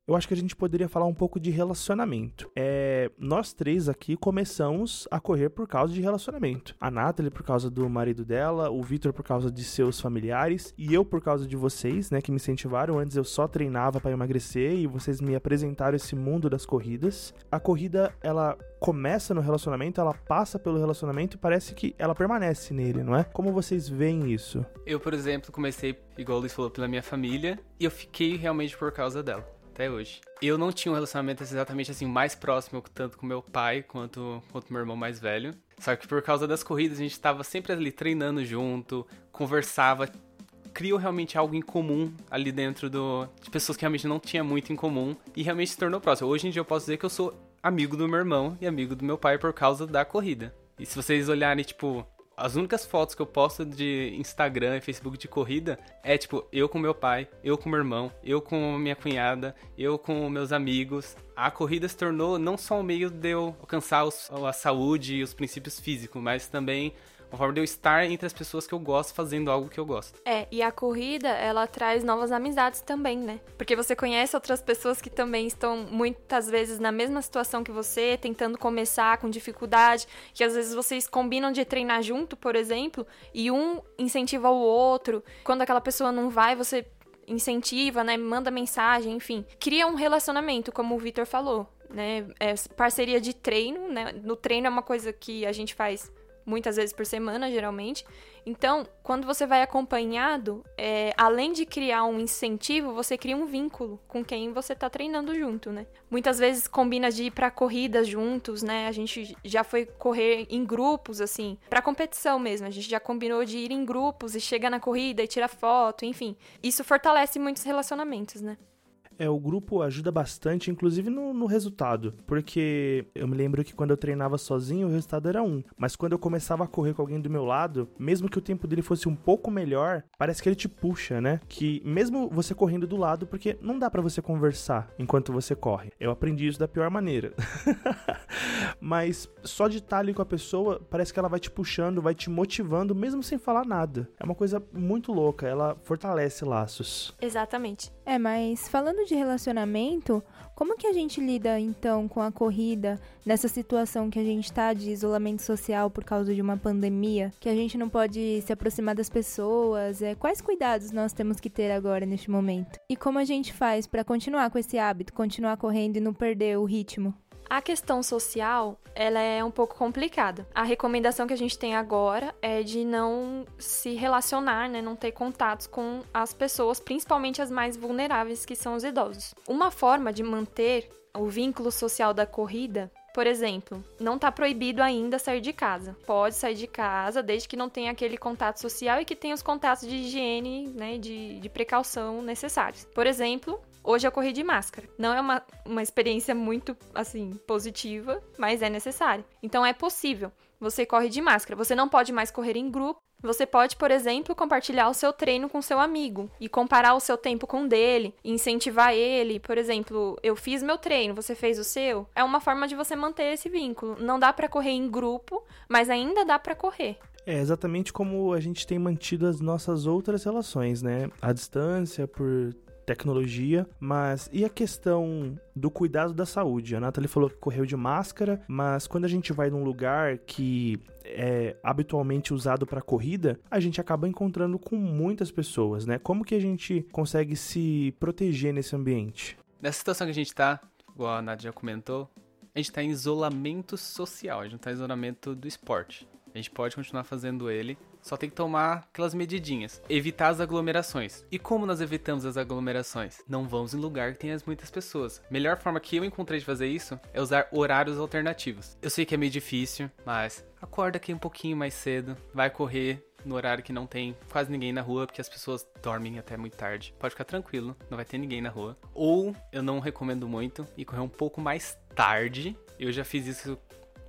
eu acho que a gente poderia falar um pouco de relacionamento. É, nós três aqui começamos a correr por causa de relacionamento. A Nathalie por causa do marido dela, o Victor por causa de seus familiares e eu por causa de vocês, né, que me incentivaram. Antes eu só treinava para emagrecer e vocês me apresentaram esse mundo das corridas. A corrida, ela começa no relacionamento, ela passa pelo relacionamento e parece que ela permanece nele, não é? Como vocês veem isso? Eu, por exemplo, comecei, igual o Luiz falou, pela minha família e eu fiquei realmente por causa dela até hoje. Eu não tinha um relacionamento exatamente assim mais próximo tanto com meu pai quanto quanto meu irmão mais velho. Só que por causa das corridas a gente estava sempre ali treinando junto, conversava, criou realmente algo em comum ali dentro do de pessoas que realmente não tinha muito em comum e realmente se tornou próximo. Hoje em dia eu posso dizer que eu sou amigo do meu irmão e amigo do meu pai por causa da corrida. E se vocês olharem, tipo, as únicas fotos que eu posto de Instagram e Facebook de corrida é tipo eu com meu pai, eu com meu irmão, eu com minha cunhada, eu com meus amigos. A corrida se tornou não só um meio de eu alcançar os, a saúde e os princípios físicos, mas também uma forma de eu estar entre as pessoas que eu gosto fazendo algo que eu gosto. É, e a corrida, ela traz novas amizades também, né? Porque você conhece outras pessoas que também estão muitas vezes na mesma situação que você, tentando começar com dificuldade, que às vezes vocês combinam de treinar junto, por exemplo, e um incentiva o outro. Quando aquela pessoa não vai, você incentiva, né? Manda mensagem, enfim. Cria um relacionamento, como o Vitor falou, né? É parceria de treino, né? No treino é uma coisa que a gente faz muitas vezes por semana, geralmente. Então, quando você vai acompanhado, é, além de criar um incentivo, você cria um vínculo com quem você está treinando junto, né? Muitas vezes combina de ir para corridas juntos, né? A gente já foi correr em grupos, assim, para competição mesmo. A gente já combinou de ir em grupos e chega na corrida e tira foto, enfim. Isso fortalece muitos relacionamentos, né? É, o grupo ajuda bastante, inclusive no, no, resultado. Porque eu me lembro que quando eu treinava sozinho, o resultado era um. Mas quando eu começava a correr com alguém do meu lado, mesmo que o tempo dele fosse um pouco melhor, parece que ele te puxa, né? Que mesmo você correndo do lado, porque não dá para você conversar enquanto você corre. Eu aprendi isso da pior maneira. Mas só de estar ali com a pessoa, parece que ela vai te puxando, vai te motivando, mesmo sem falar nada. É uma coisa muito louca, ela fortalece laços. Exatamente. É, mas falando de relacionamento, como que a gente lida então com a corrida nessa situação que a gente está de isolamento social por causa de uma pandemia, que a gente não pode se aproximar das pessoas? É, quais cuidados nós temos que ter agora neste momento? E como a gente faz para continuar com esse hábito, continuar correndo e não perder o ritmo? A questão social, ela é um pouco complicada. A recomendação que a gente tem agora é de não se relacionar, né, não ter contatos com as pessoas, principalmente as mais vulneráveis, que são os idosos. Uma forma de manter o vínculo social da corrida por exemplo, não está proibido ainda sair de casa. Pode sair de casa, desde que não tenha aquele contato social e que tenha os contatos de higiene, né, de, de precaução necessários. Por exemplo, Hoje eu corri de máscara. Não é uma, uma experiência muito, assim, positiva, mas é necessário. Então é possível. Você corre de máscara. Você não pode mais correr em grupo. Você pode, por exemplo, compartilhar o seu treino com seu amigo e comparar o seu tempo com o dele, incentivar ele. Por exemplo, eu fiz meu treino, você fez o seu. É uma forma de você manter esse vínculo. Não dá para correr em grupo, mas ainda dá para correr. É exatamente como a gente tem mantido as nossas outras relações, né? A distância, por tecnologia, mas e a questão do cuidado da saúde? A Nathalie falou que correu de máscara, mas quando a gente vai num lugar que é habitualmente usado para corrida, a gente acaba encontrando com muitas pessoas, né? Como que a gente consegue se proteger nesse ambiente? Nessa situação que a gente tá, igual a Nadia já comentou, a gente tá em isolamento social, a gente tá em isolamento do esporte. A gente pode continuar fazendo ele, só tem que tomar aquelas medidinhas. Evitar as aglomerações. E como nós evitamos as aglomerações? Não vamos em lugar que tenha muitas pessoas. Melhor forma que eu encontrei de fazer isso é usar horários alternativos. Eu sei que é meio difícil, mas acorda aqui um pouquinho mais cedo, vai correr, no horário que não tem quase ninguém na rua, porque as pessoas dormem até muito tarde. Pode ficar tranquilo, não vai ter ninguém na rua. Ou eu não recomendo muito e correr um pouco mais tarde. Eu já fiz isso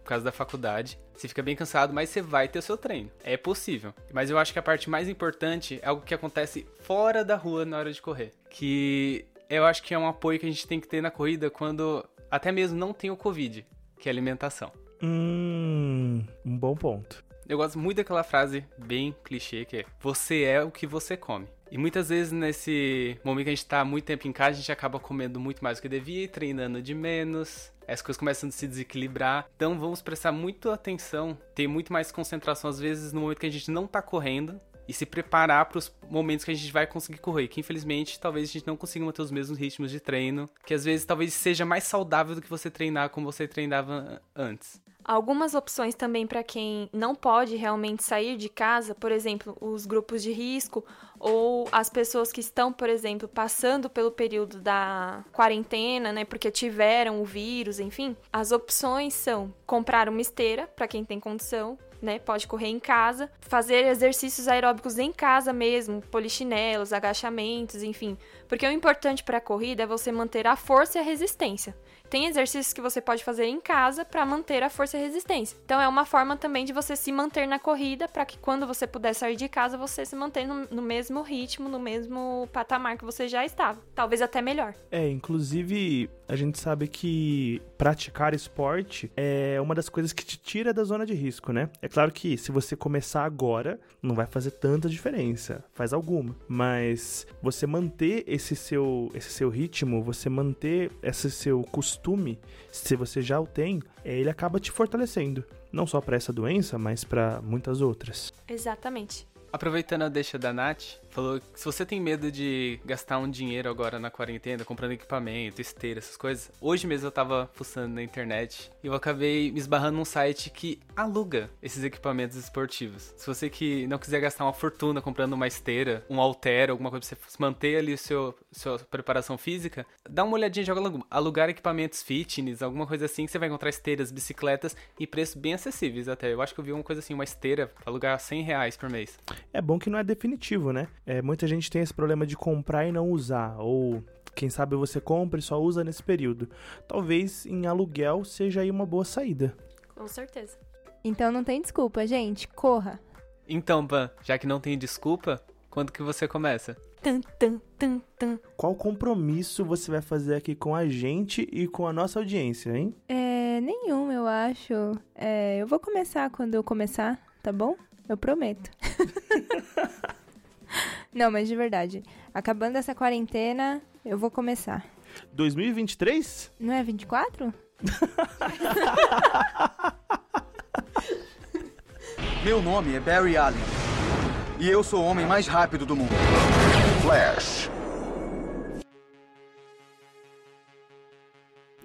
por causa da faculdade. Você fica bem cansado, mas você vai ter o seu treino. É possível. Mas eu acho que a parte mais importante é algo que acontece fora da rua na hora de correr. Que eu acho que é um apoio que a gente tem que ter na corrida quando até mesmo não tem o Covid, que é alimentação. Hum, um bom ponto. Eu gosto muito daquela frase bem clichê que é: Você é o que você come. E muitas vezes nesse momento que a gente tá muito tempo em casa, a gente acaba comendo muito mais do que devia treinando de menos. As coisas começam a se desequilibrar. Então vamos prestar muito atenção, ter muito mais concentração às vezes no momento que a gente não tá correndo e se preparar para os momentos que a gente vai conseguir correr, que infelizmente talvez a gente não consiga manter os mesmos ritmos de treino, que às vezes talvez seja mais saudável do que você treinar como você treinava antes. Algumas opções também para quem não pode realmente sair de casa, por exemplo, os grupos de risco ou as pessoas que estão, por exemplo, passando pelo período da quarentena, né, porque tiveram o vírus, enfim. As opções são comprar uma esteira para quem tem condição, né? Pode correr em casa, fazer exercícios aeróbicos em casa mesmo, polichinelos, agachamentos, enfim. Porque o importante para a corrida é você manter a força e a resistência. Tem exercícios que você pode fazer em casa para manter a força e resistência. Então é uma forma também de você se manter na corrida para que quando você puder sair de casa você se mantenha no, mesmo ritmo, no mesmo patamar que você já estava, talvez até melhor. É, inclusive a gente sabe que praticar esporte é uma das coisas que te tira da zona de risco, né? É claro que se você começar agora, não vai fazer tanta diferença, faz alguma, mas você manter esse seu esse seu ritmo, você manter esse seu costume, se você já o tem, é, ele acaba te fortalecendo, não só para essa doença, mas para muitas outras. Exatamente. Aproveitando a deixa da Nath, falou que se você tem medo de gastar um dinheiro agora na quarentena, comprando equipamento, esteira, essas coisas. Hoje mesmo eu tava fuçando na internet e eu acabei me esbarrando num site que aluga esses equipamentos esportivos. Se você que não quiser gastar uma fortuna comprando uma esteira, um halter, alguma coisa pra você manter ali o seu sua preparação física, dá uma olhadinha de alugar equipamentos fitness, alguma coisa assim, que você vai encontrar esteiras, bicicletas e preços bem acessíveis até. Eu acho que eu vi uma coisa assim, uma esteira, alugar 100 reais por mês. É bom que não é definitivo, né? É, muita gente tem esse problema de comprar e não usar, ou quem sabe você compra e só usa nesse período. Talvez em aluguel seja aí uma boa saída. Com certeza. Então não tem desculpa, gente. Corra. Então, Pan, já que não tem desculpa, quando que você começa? Tum, tum, tum, tum. Qual compromisso você vai fazer aqui com a gente e com a nossa audiência, hein? É, nenhum, eu acho. É, eu vou começar quando eu começar, tá bom? Eu prometo. Não, mas de verdade. Acabando essa quarentena, eu vou começar. 2023? Não é 24? Meu nome é Barry Allen. E eu sou o homem mais rápido do mundo. Flash.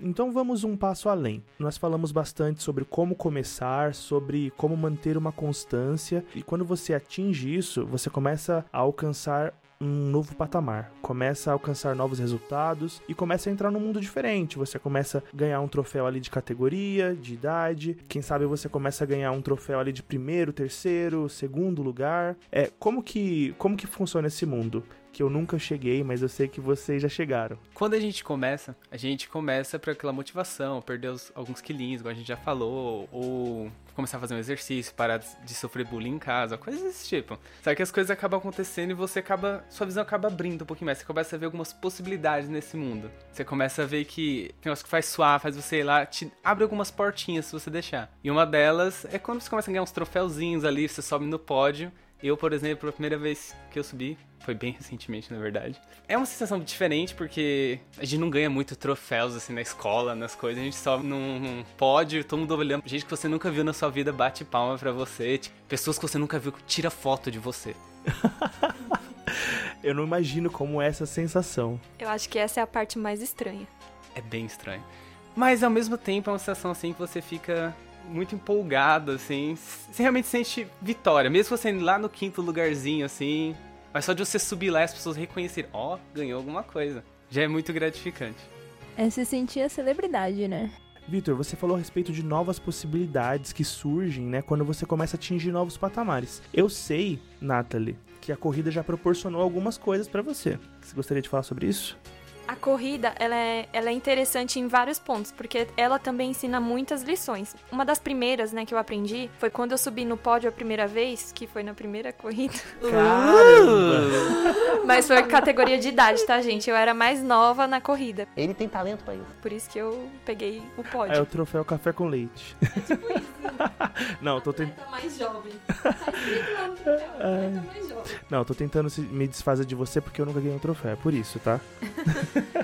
Então vamos um passo além. Nós falamos bastante sobre como começar, sobre como manter uma constância, e quando você atinge isso, você começa a alcançar um novo patamar, começa a alcançar novos resultados e começa a entrar num mundo diferente. Você começa a ganhar um troféu ali de categoria, de idade, quem sabe você começa a ganhar um troféu ali de primeiro, terceiro, segundo lugar. É, como que como que funciona esse mundo? Que eu nunca cheguei, mas eu sei que vocês já chegaram. Quando a gente começa, a gente começa por aquela motivação, perder os, alguns quilinhos, igual a gente já falou, ou começar a fazer um exercício, parar de sofrer bullying em casa, coisas desse tipo. Só que as coisas acabam acontecendo e você acaba. Sua visão acaba abrindo um pouquinho mais. Você começa a ver algumas possibilidades nesse mundo. Você começa a ver que o negócio que faz suar, faz você ir lá, te abre algumas portinhas se você deixar. E uma delas é quando você começa a ganhar uns troféuzinhos ali, você sobe no pódio. Eu, por exemplo, a primeira vez que eu subi, foi bem recentemente, na verdade. É uma sensação diferente porque a gente não ganha muito troféus assim na escola, nas coisas. A gente sobe num, num pódio, todo mundo olhando. Gente que você nunca viu na sua vida bate palma pra você. Tipo, pessoas que você nunca viu tira foto de você. Eu não imagino como é essa sensação. Eu acho que essa é a parte mais estranha. É bem estranho. Mas ao mesmo tempo é uma sensação assim que você fica muito empolgado, assim. Você realmente sente vitória. Mesmo você indo lá no quinto lugarzinho, assim. Mas só de você subir lá e as pessoas reconhecerem, ó, oh, ganhou alguma coisa. Já é muito gratificante. É se sentir a celebridade, né? Vitor, você falou a respeito de novas possibilidades que surgem, né, quando você começa a atingir novos patamares. Eu sei, Natalie, que a corrida já proporcionou algumas coisas para você. Você gostaria de falar sobre isso? A corrida, ela é, ela é interessante em vários pontos, porque ela também ensina muitas lições. Uma das primeiras, né, que eu aprendi foi quando eu subi no pódio a primeira vez, que foi na primeira corrida. Caramba! Mas foi categoria de idade, tá, gente? Eu era mais nova na corrida. Ele tem talento pra isso. Por isso que eu peguei o pódio. É o troféu café com leite. É tipo isso. Não, tô tentando. Tá mais jovem. Tá escrito lá no troféu, tá mais jovem. Não, tô tentando me desfazer de você porque eu nunca ganhei um troféu. É por isso, tá?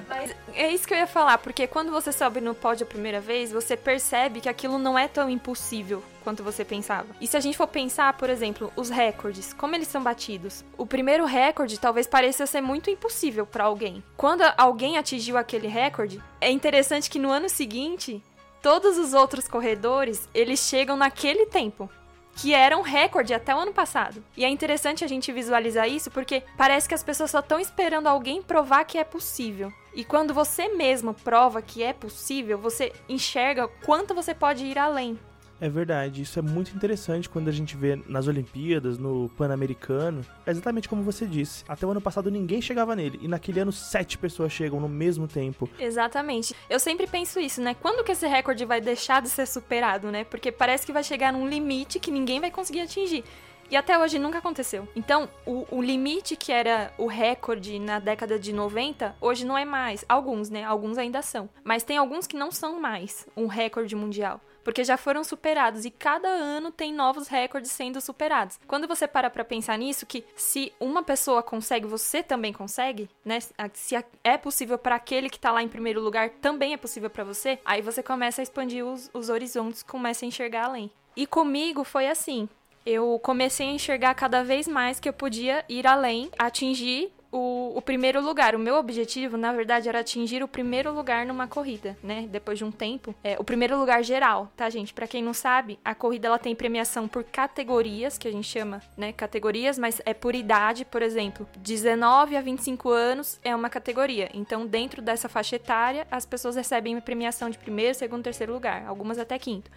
Mas é isso que eu ia falar, porque quando você sobe no pódio a primeira vez, você percebe que aquilo não é tão impossível quanto você pensava. E se a gente for pensar, por exemplo, os recordes, como eles são batidos? O primeiro recorde talvez pareça ser muito impossível pra alguém. Quando alguém atingiu aquele recorde, é interessante que no ano seguinte, todos os outros corredores, eles chegam naquele tempo que era um recorde até o ano passado. E é interessante a gente visualizar isso porque parece que as pessoas só estão esperando alguém provar que é possível. E quando você mesmo prova que é possível, você enxerga quanto você pode ir além. É verdade, isso é muito interessante quando a gente vê nas Olimpíadas, no Pan-Americano. É exatamente como você disse. Até o ano passado ninguém chegava nele. E naquele ano sete pessoas chegam no mesmo tempo. Exatamente. Eu sempre penso isso, né? Quando que esse recorde vai deixar de ser superado, né? Porque parece que vai chegar num limite que ninguém vai conseguir atingir. E até hoje nunca aconteceu. Então, o, o, limite que era o recorde na década de 90, hoje não é mais. Alguns, né? Alguns ainda são. Mas tem alguns que não são mais um recorde mundial. Porque já foram superados e cada ano tem novos recordes sendo superados. Quando você para pra pensar nisso, que se uma pessoa consegue, você também consegue, né? Se é possível para aquele que tá lá em primeiro lugar, também é possível para você, aí você começa a expandir os, os horizontes, começa a enxergar além. E comigo foi assim. eu comecei a enxergar cada vez mais que eu podia ir além, atingir o, o, primeiro lugar. O meu objetivo, na verdade, era atingir o primeiro lugar numa corrida, né? Depois de um tempo. É, o primeiro lugar geral, tá, gente? Para quem não sabe, a corrida ela tem premiação por categorias, que a gente chama, né? Categorias, mas é por idade, por exemplo. 19 a 25 anos é uma categoria. Então, dentro dessa faixa etária, as pessoas recebem premiação de primeiro, segundo, terceiro lugar. Algumas até quinto.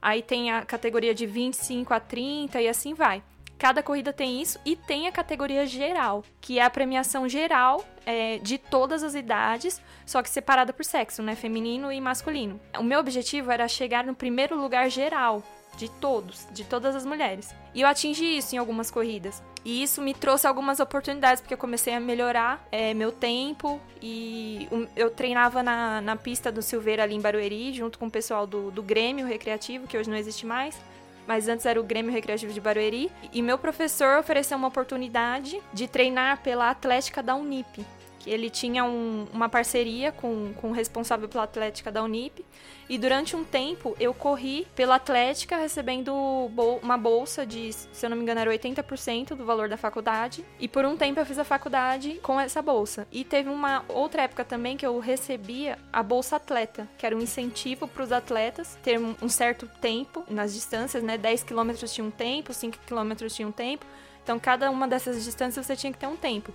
Aí tem a categoria de 25 a 30 e assim vai. Cada corrida tem isso e tem a categoria geral, que é a premiação geral é, de todas as idades, só que separada por sexo, né? Feminino e masculino. O meu objetivo era chegar no primeiro lugar geral de todos, de todas as mulheres. E eu atingi isso em algumas corridas. E isso me trouxe algumas oportunidades, porque eu comecei a melhorar é, meu tempo. E eu treinava na, na pista do Silveira ali em Barueri, junto com o pessoal do, do Grêmio Recreativo, que hoje não existe mais mas antes era o Grêmio Recreativo de Barueri. E meu professor ofereceu uma oportunidade de treinar pela Atlética da Unip. Ele tinha um, uma parceria com, com o responsável pela Atlética da Unip. E durante um tempo eu corri pela Atlética recebendo bol uma bolsa de, se eu não me engano, era 80% do valor da faculdade. E por um tempo eu fiz a faculdade com essa bolsa. E teve uma outra época também que eu recebia a bolsa atleta, que era um incentivo para os atletas ter um certo tempo nas distâncias, né? 10 quilômetros tinha um tempo, 5 quilômetros tinha um tempo. Então, cada uma dessas distâncias você tinha que ter um tempo.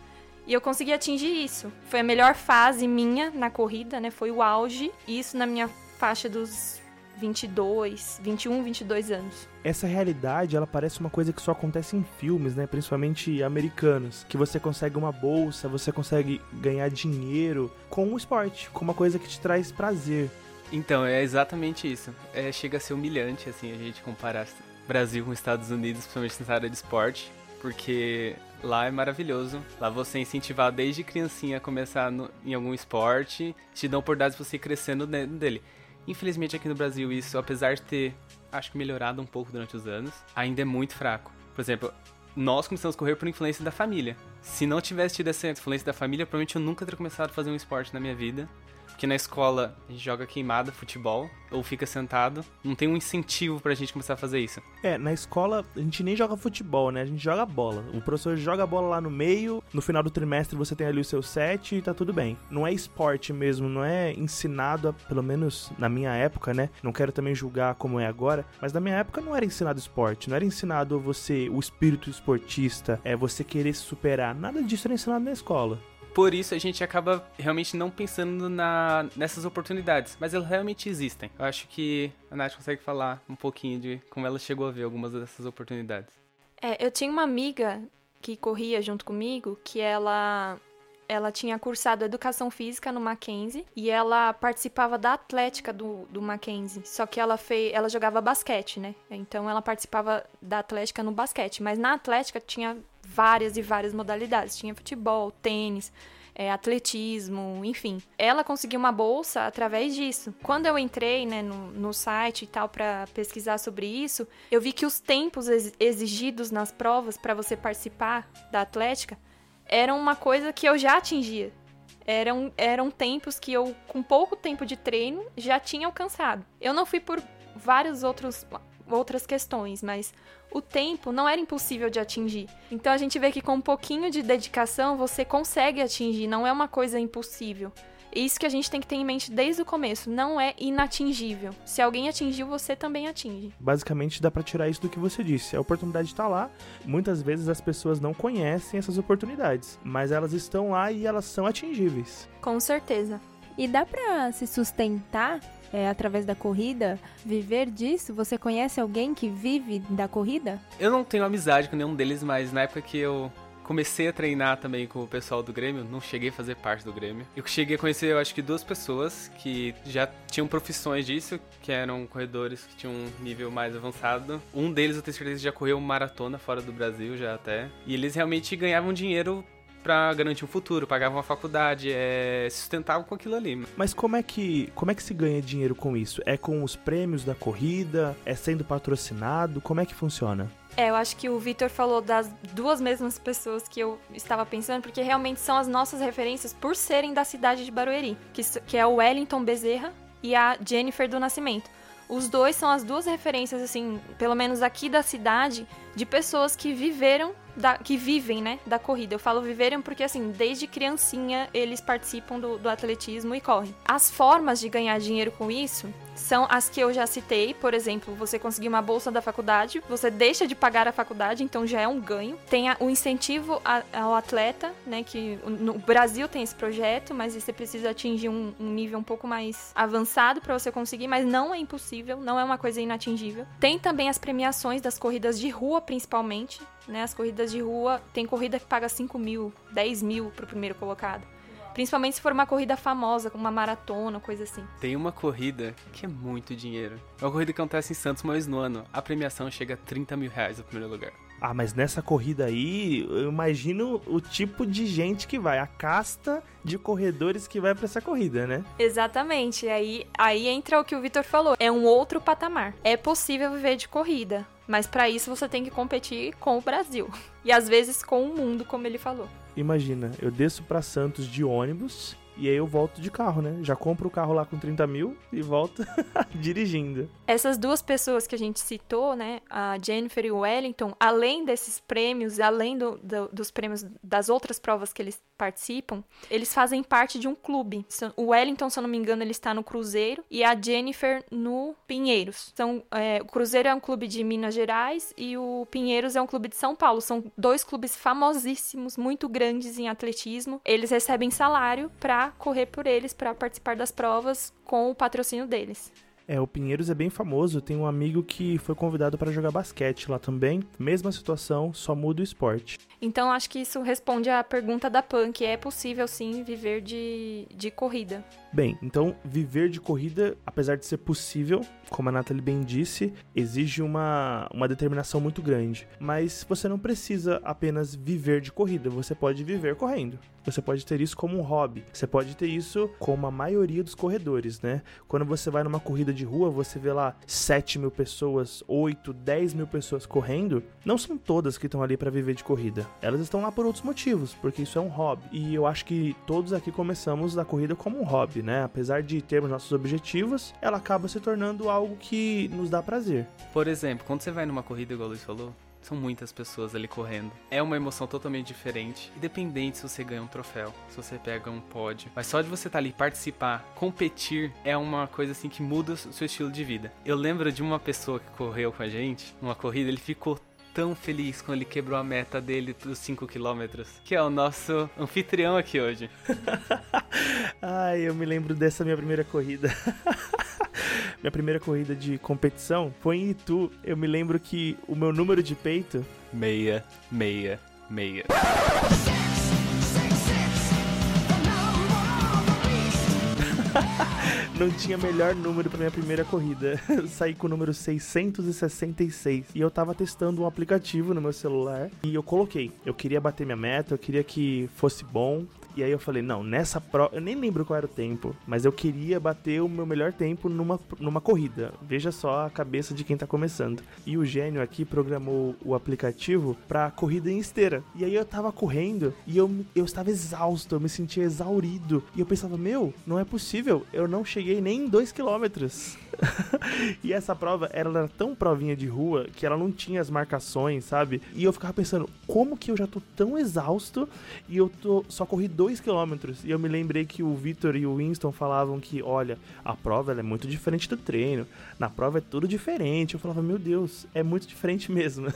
E eu consegui atingir isso. Foi a melhor fase minha na corrida, né? Foi o auge. Isso na minha faixa dos 22, 21, 22 anos. Essa realidade, ela parece uma coisa que só acontece em filmes, né? Principalmente americanos. Que você consegue uma bolsa, você consegue ganhar dinheiro com o esporte, com uma coisa que te traz prazer. Então, é exatamente isso. É, chega a ser humilhante, assim, a gente comparar Brasil com Estados Unidos, principalmente nessa área de esporte porque lá é maravilhoso. Lá você é incentivado desde criancinha a começar no, em algum esporte, te dão oportunidades de você ir crescendo dentro dele. Infelizmente aqui no Brasil isso, apesar de ter, acho que melhorado um pouco durante os anos, ainda é muito fraco. Por exemplo, nós começamos a correr por influência da família. Se não tivesse tido essa influência da família, provavelmente eu nunca teria começado a fazer um esporte na minha vida. Porque na escola a gente joga queimada, futebol, ou fica sentado. Não tem um incentivo pra gente começar a fazer isso. É, na escola a gente nem joga futebol, né? A gente joga bola. O professor joga a bola lá no meio, no final do trimestre você tem ali o seu set e tá tudo bem. Não é esporte mesmo, não é ensinado, a, pelo menos na minha época, né? Não quero também julgar como é agora, mas na minha época não era ensinado esporte, não era ensinado você, o espírito esportista, é você querer se superar. Nada disso era ensinado na escola. Por isso a gente acaba realmente não pensando na, nessas oportunidades, mas elas realmente existem. Eu acho que a Nath consegue falar um pouquinho de como ela chegou a ver algumas dessas oportunidades. É, eu tinha uma amiga que corria junto comigo, que ela ela tinha cursado educação física no Mackenzie e ela participava da atlética do, do Mackenzie. Só que ela fez, ela jogava basquete, né? Então ela participava da atlética no basquete, mas na atlética tinha várias e várias modalidades. Tinha futebol, tênis, é, atletismo, enfim. Ela conseguiu uma bolsa através disso. Quando eu entrei né, no, no site e tal para pesquisar sobre isso, eu vi que os tempos exigidos nas provas para você participar da atlética eram uma coisa que eu já atingia. Eram, eram tempos que eu, com pouco tempo de treino, já tinha alcançado. Eu não fui por vários outros outras questões, mas o tempo não era impossível de atingir. Então a gente vê que com um pouquinho de dedicação você consegue atingir, não é uma coisa impossível. É isso que a gente tem que ter em mente desde o começo, não é inatingível. Se alguém atingiu, você também atinge. Basicamente dá para tirar isso do que você disse. A oportunidade está lá. Muitas vezes as pessoas não conhecem essas oportunidades, mas elas estão lá e elas são atingíveis. Com certeza. E dá para se sustentar é, através da corrida, viver disso? Você conhece alguém que vive da corrida? Eu não tenho amizade com nenhum deles, mas na época que eu comecei a treinar também com o pessoal do Grêmio, não cheguei a fazer parte do Grêmio. Eu cheguei a conhecer, eu acho que duas pessoas que já tinham profissões disso, que eram corredores que tinham um nível mais avançado. Um deles eu tenho certeza já correu maratona fora do Brasil já até. E eles realmente ganhavam dinheiro para garantir um futuro, pagavam a faculdade, é, se sustentavam com aquilo ali. Mas como é que como é que se ganha dinheiro com isso? É com os prêmios da corrida? É sendo patrocinado? Como é que funciona? É, eu acho que o Vitor falou das duas mesmas pessoas que eu estava pensando, porque realmente são as nossas referências por serem da cidade de Barueri, que, que é o Wellington Bezerra e a Jennifer do Nascimento. Os dois são as duas referências, assim, pelo menos aqui da cidade, de pessoas que viveram, da, que vivem, né, da corrida. Eu falo viveram porque, assim, desde criancinha eles participam do, do atletismo e correm. As formas de ganhar dinheiro com isso são as que eu já citei. Por exemplo, você conseguir uma bolsa da faculdade, você deixa de pagar a faculdade, então já é um ganho. Tem o incentivo ao atleta, né, que no Brasil tem esse projeto, mas você precisa atingir um, um nível um pouco mais avançado para você conseguir, mas não é impossível, não é uma coisa inatingível. Tem também as premiações das corridas de rua, principalmente, né? As corridas de rua, tem corrida que paga 5 mil, 10 mil pro primeiro colocado. Principalmente se for uma corrida famosa, como uma maratona, coisa assim. Tem uma corrida que é muito dinheiro. É uma corrida que acontece em Santos vez no ano. A premiação chega a 30 mil reais no primeiro lugar. Ah, mas nessa corrida aí, eu imagino o tipo de gente que vai, a casta de corredores que vai para essa corrida, né? Exatamente. Aí, aí entra o que o Vitor falou. É um outro patamar. É possível viver de corrida, mas para isso você tem que competir com o Brasil e às vezes com o mundo, como ele falou. Imagina, eu desço para Santos de ônibus e aí eu volto de carro, né? Já compro o carro lá com 30 mil e volto dirigindo. Essas duas pessoas que a gente citou, né? A Jennifer e o Wellington, além desses prêmios, além do, do, dos prêmios das outras provas que eles participam, eles fazem parte de um clube. O Wellington, se eu não me engano, ele está no Cruzeiro e a Jennifer no Pinheiros. São, é, o Cruzeiro é um clube de Minas Gerais e o Pinheiros é um clube de São Paulo. São dois clubes famosíssimos, muito grandes em atletismo. Eles recebem salário para correr por eles, para participar das provas com o patrocínio deles. É, o Pinheiros é bem famoso. Tenho um amigo que foi convidado para jogar basquete lá também. Mesma situação, só muda o esporte. Então acho que isso responde à pergunta da que é possível sim viver de, de corrida. Bem, então viver de corrida, apesar de ser possível, como a Nathalie bem disse, exige uma, uma determinação muito grande. Mas você não precisa apenas viver de corrida, você pode viver correndo. Você pode ter isso como um hobby. Você pode ter isso como a maioria dos corredores, né? Quando você vai numa corrida de rua, você vê lá 7 mil pessoas, 8, 10 mil pessoas correndo. Não são todas que estão ali para viver de corrida. Elas estão lá por outros motivos, porque isso é um hobby. E eu acho que todos aqui começamos a corrida como um hobby, né? Apesar de termos nossos objetivos, ela acaba se tornando algo que nos dá prazer. Por exemplo, quando você vai numa corrida, igual o Luiz falou, são muitas pessoas ali correndo. É uma emoção totalmente diferente, independente se você ganha um troféu, se você pega um pódio. Mas só de você estar tá ali, participar, competir, é uma coisa assim que muda o seu estilo de vida. Eu lembro de uma pessoa que correu com a gente, numa corrida, ele ficou tão feliz quando ele quebrou a meta dele dos 5 km, que é o nosso anfitrião aqui hoje. Ai, eu me lembro dessa minha primeira corrida. minha primeira corrida de competição foi em Itu. Eu me lembro que o meu número de peito. Meia, meia, meia. Não tinha melhor número para minha primeira corrida. Eu saí com o número 666 e eu tava testando um aplicativo no meu celular e eu coloquei. Eu queria bater minha meta, eu queria que fosse bom. E aí eu falei, não, nessa prova, eu nem lembro qual era o tempo, mas eu queria bater o meu melhor tempo numa, numa corrida. Veja só a cabeça de quem tá começando. E o gênio aqui programou o aplicativo pra corrida em esteira. E aí eu tava correndo e eu, eu estava exausto, eu me sentia exaurido. E eu pensava, meu, não é possível, eu não cheguei nem em 2 quilômetros. e essa prova era tão provinha de rua que ela não tinha as marcações, sabe? E eu ficava pensando, como que eu já tô tão exausto e eu tô só corri 2 km? E eu me lembrei que o Victor e o Winston falavam que, olha, a prova é muito diferente do treino. Na prova é tudo diferente. Eu falava, meu Deus, é muito diferente mesmo.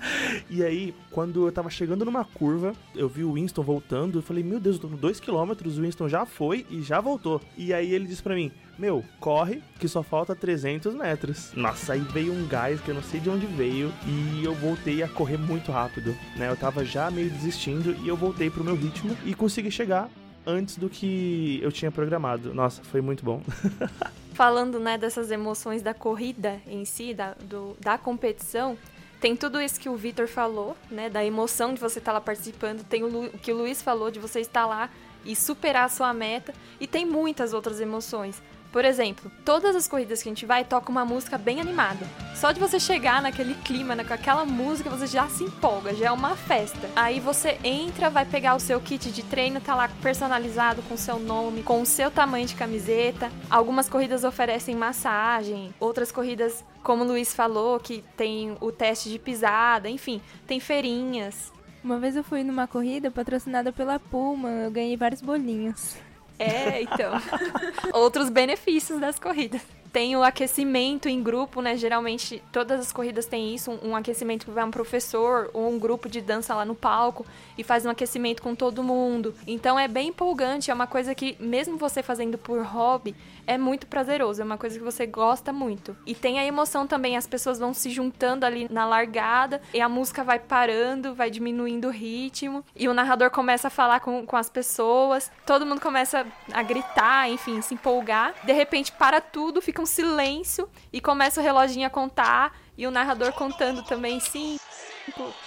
e aí, quando eu tava chegando numa curva, eu vi o Winston voltando, eu falei, meu Deus, eu tô com 2 km, o Winston já foi e já voltou. E aí ele disse para mim: meu, corre que só falta 300 metros. Nossa, aí veio um gás que eu não sei de onde veio e eu voltei a correr muito rápido, né? Eu tava já meio desistindo e eu voltei pro meu ritmo e consegui chegar antes do que eu tinha programado. Nossa, foi muito bom. Falando, né, dessas emoções da corrida em si, da, do, da competição, tem tudo isso que o Vitor falou, né, da emoção de você estar tá lá participando, tem o, Lu, o que o Luiz falou de você estar lá e superar a sua meta, e tem muitas outras emoções Por exemplo, todas as corridas que a gente vai toca uma música bem animada. Só de você chegar naquele clima, com aquela música, você já se empolga, já é uma festa. Aí você entra, vai pegar o seu kit de treino, tá lá personalizado com o seu nome, com o seu tamanho de camiseta. Algumas corridas oferecem massagem, outras corridas, como o Luiz falou, que tem o teste de pisada, enfim, tem feirinhas. Uma vez eu fui numa corrida patrocinada pela Puma, eu ganhei vários bolinhos. É, então. Outros benefícios das corridas. Tem o aquecimento em grupo, né? Geralmente todas as corridas têm isso, um, um aquecimento que vai um professor ou um grupo de dança lá no palco e faz um aquecimento com todo mundo. Então é bem empolgante, é uma coisa que mesmo você fazendo por hobby, é muito prazeroso, é uma coisa que você gosta muito. E tem a emoção também, as pessoas vão se juntando ali na largada e a música vai parando, vai diminuindo o ritmo e o narrador começa a falar com, com as pessoas, todo mundo começa a gritar, enfim, se empolgar. De repente para tudo, fica um silêncio e começa o reloginho a contar e o narrador contando também 5,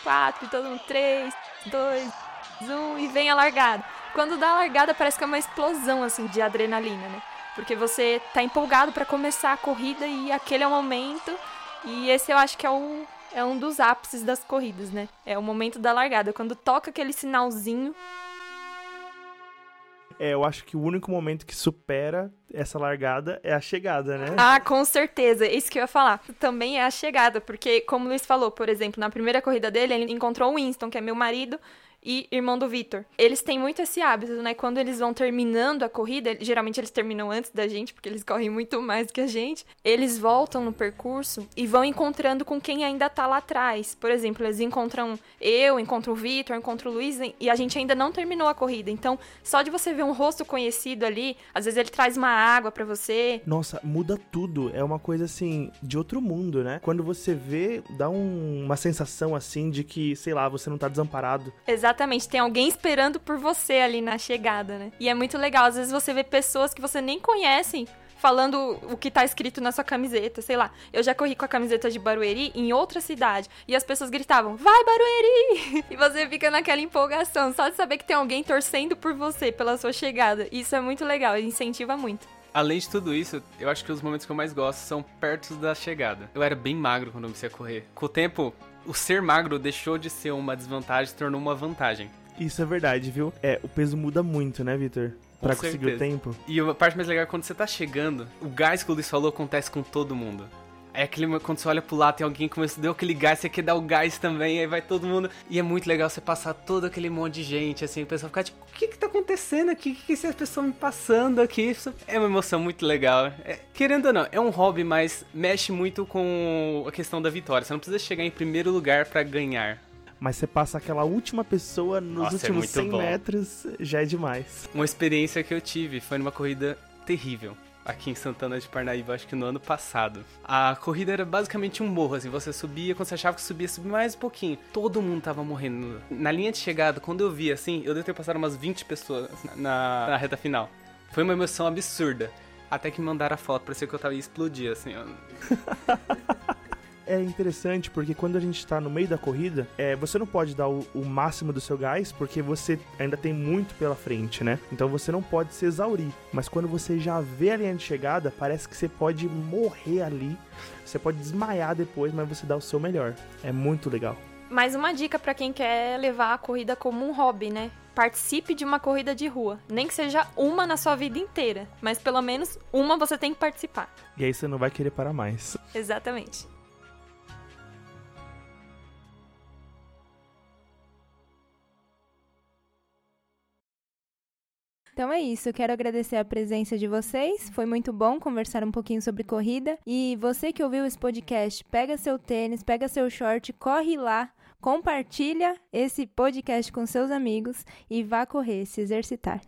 4, e todo mundo 3, 2, 1 e vem a largada. Quando dá a largada parece que é uma explosão assim de adrenalina, né? Porque você tá empolgado para começar a corrida e aquele é o momento. E esse eu acho que é o é um dos ápices das corridas, né? É o momento da largada, quando toca aquele sinalzinho é, eu acho que o único momento que supera essa largada é a chegada, né? Ah, com certeza. Isso que eu ia falar. Também é a chegada, porque, como o Luiz falou, por exemplo, na primeira corrida dele, ele encontrou o Winston, que é meu marido, e irmão do Vitor. Eles têm muito esse hábito, né? Quando eles vão terminando a corrida, geralmente eles terminam antes da gente, porque eles correm muito mais que a gente. Eles voltam no percurso e vão encontrando com quem ainda tá lá atrás. Por exemplo, eles encontram eu, encontram o Vitor, encontram o Luiz e a gente ainda não terminou a corrida. Então, só de você ver um rosto conhecido ali, às vezes ele traz uma água para você. Nossa, muda tudo. É uma coisa assim de outro mundo, né? Quando você vê, dá um, uma sensação assim de que, sei lá, você não tá desamparado. Exatamente Exatamente, tem alguém esperando por você ali na chegada, né? E é muito legal, às vezes você vê pessoas que você nem conhece falando o que tá escrito na sua camiseta, sei lá. Eu já corri com a camiseta de Barueri em outra cidade e as pessoas gritavam: "Vai Barueri!" E você fica naquela empolgação só de saber que tem alguém torcendo por você pela sua chegada. Isso é muito legal, incentiva muito. Além de tudo isso, eu acho que os momentos que eu mais gosto são perto da chegada. Eu era bem magro quando eu comecei a correr. Com o tempo, o ser magro deixou de ser uma desvantagem e se tornou uma vantagem. Isso é verdade, viu? É, o peso muda muito, né, Vitor? Pra conseguir o tempo. E a parte mais legal é quando você tá chegando, o gás que o Luiz falou acontece com todo mundo. É aquele momento quando você olha pro lado, tem alguém que começou, deu aquele gás, você quer dar o gás também, aí vai todo mundo. E é muito legal você passar todo aquele monte de gente, assim, o pessoal ficar tipo, o que que tá acontecendo aqui? O que que essas pessoas me passando aqui? Isso é uma emoção muito legal. É, querendo ou não, é um hobby, mas mexe muito com a questão da vitória. Você não precisa chegar em primeiro lugar pra ganhar. Mas você passa aquela última pessoa nos Nossa, é últimos muito 100 bom. metros, já é demais. Uma experiência que eu tive foi numa corrida terrível. Aqui em Santana de Parnaíba, acho que no ano passado. A corrida era basicamente um morro, assim, você subia, quando você achava que subia, subia mais um pouquinho. Todo mundo tava morrendo. Na linha de chegada, quando eu vi assim, eu devo ter passado umas 20 pessoas na, na reta final. Foi uma emoção absurda. Até que me mandaram a foto, parecia que eu tava ia explodir, assim, ó. É interessante porque quando a gente tá no meio da corrida, é, você não pode dar o, o máximo do seu gás porque você ainda tem muito pela frente, né? Então você não pode se exaurir. Mas quando você já vê a linha de chegada, parece que você pode morrer ali. Você pode desmaiar depois, mas você dá o seu melhor. É muito legal. Mais uma dica pra quem quer levar a corrida como um hobby, né? Participe de uma corrida de rua. Nem que seja uma na sua vida inteira, mas pelo menos uma você tem que participar. E aí você não vai querer parar mais. Exatamente. Então é isso, quero agradecer a presença de vocês. Foi muito bom conversar um pouquinho sobre corrida. E você que ouviu esse podcast, pega seu tênis, pega seu short, corre lá, compartilha esse podcast com seus amigos e vá correr, se exercitar.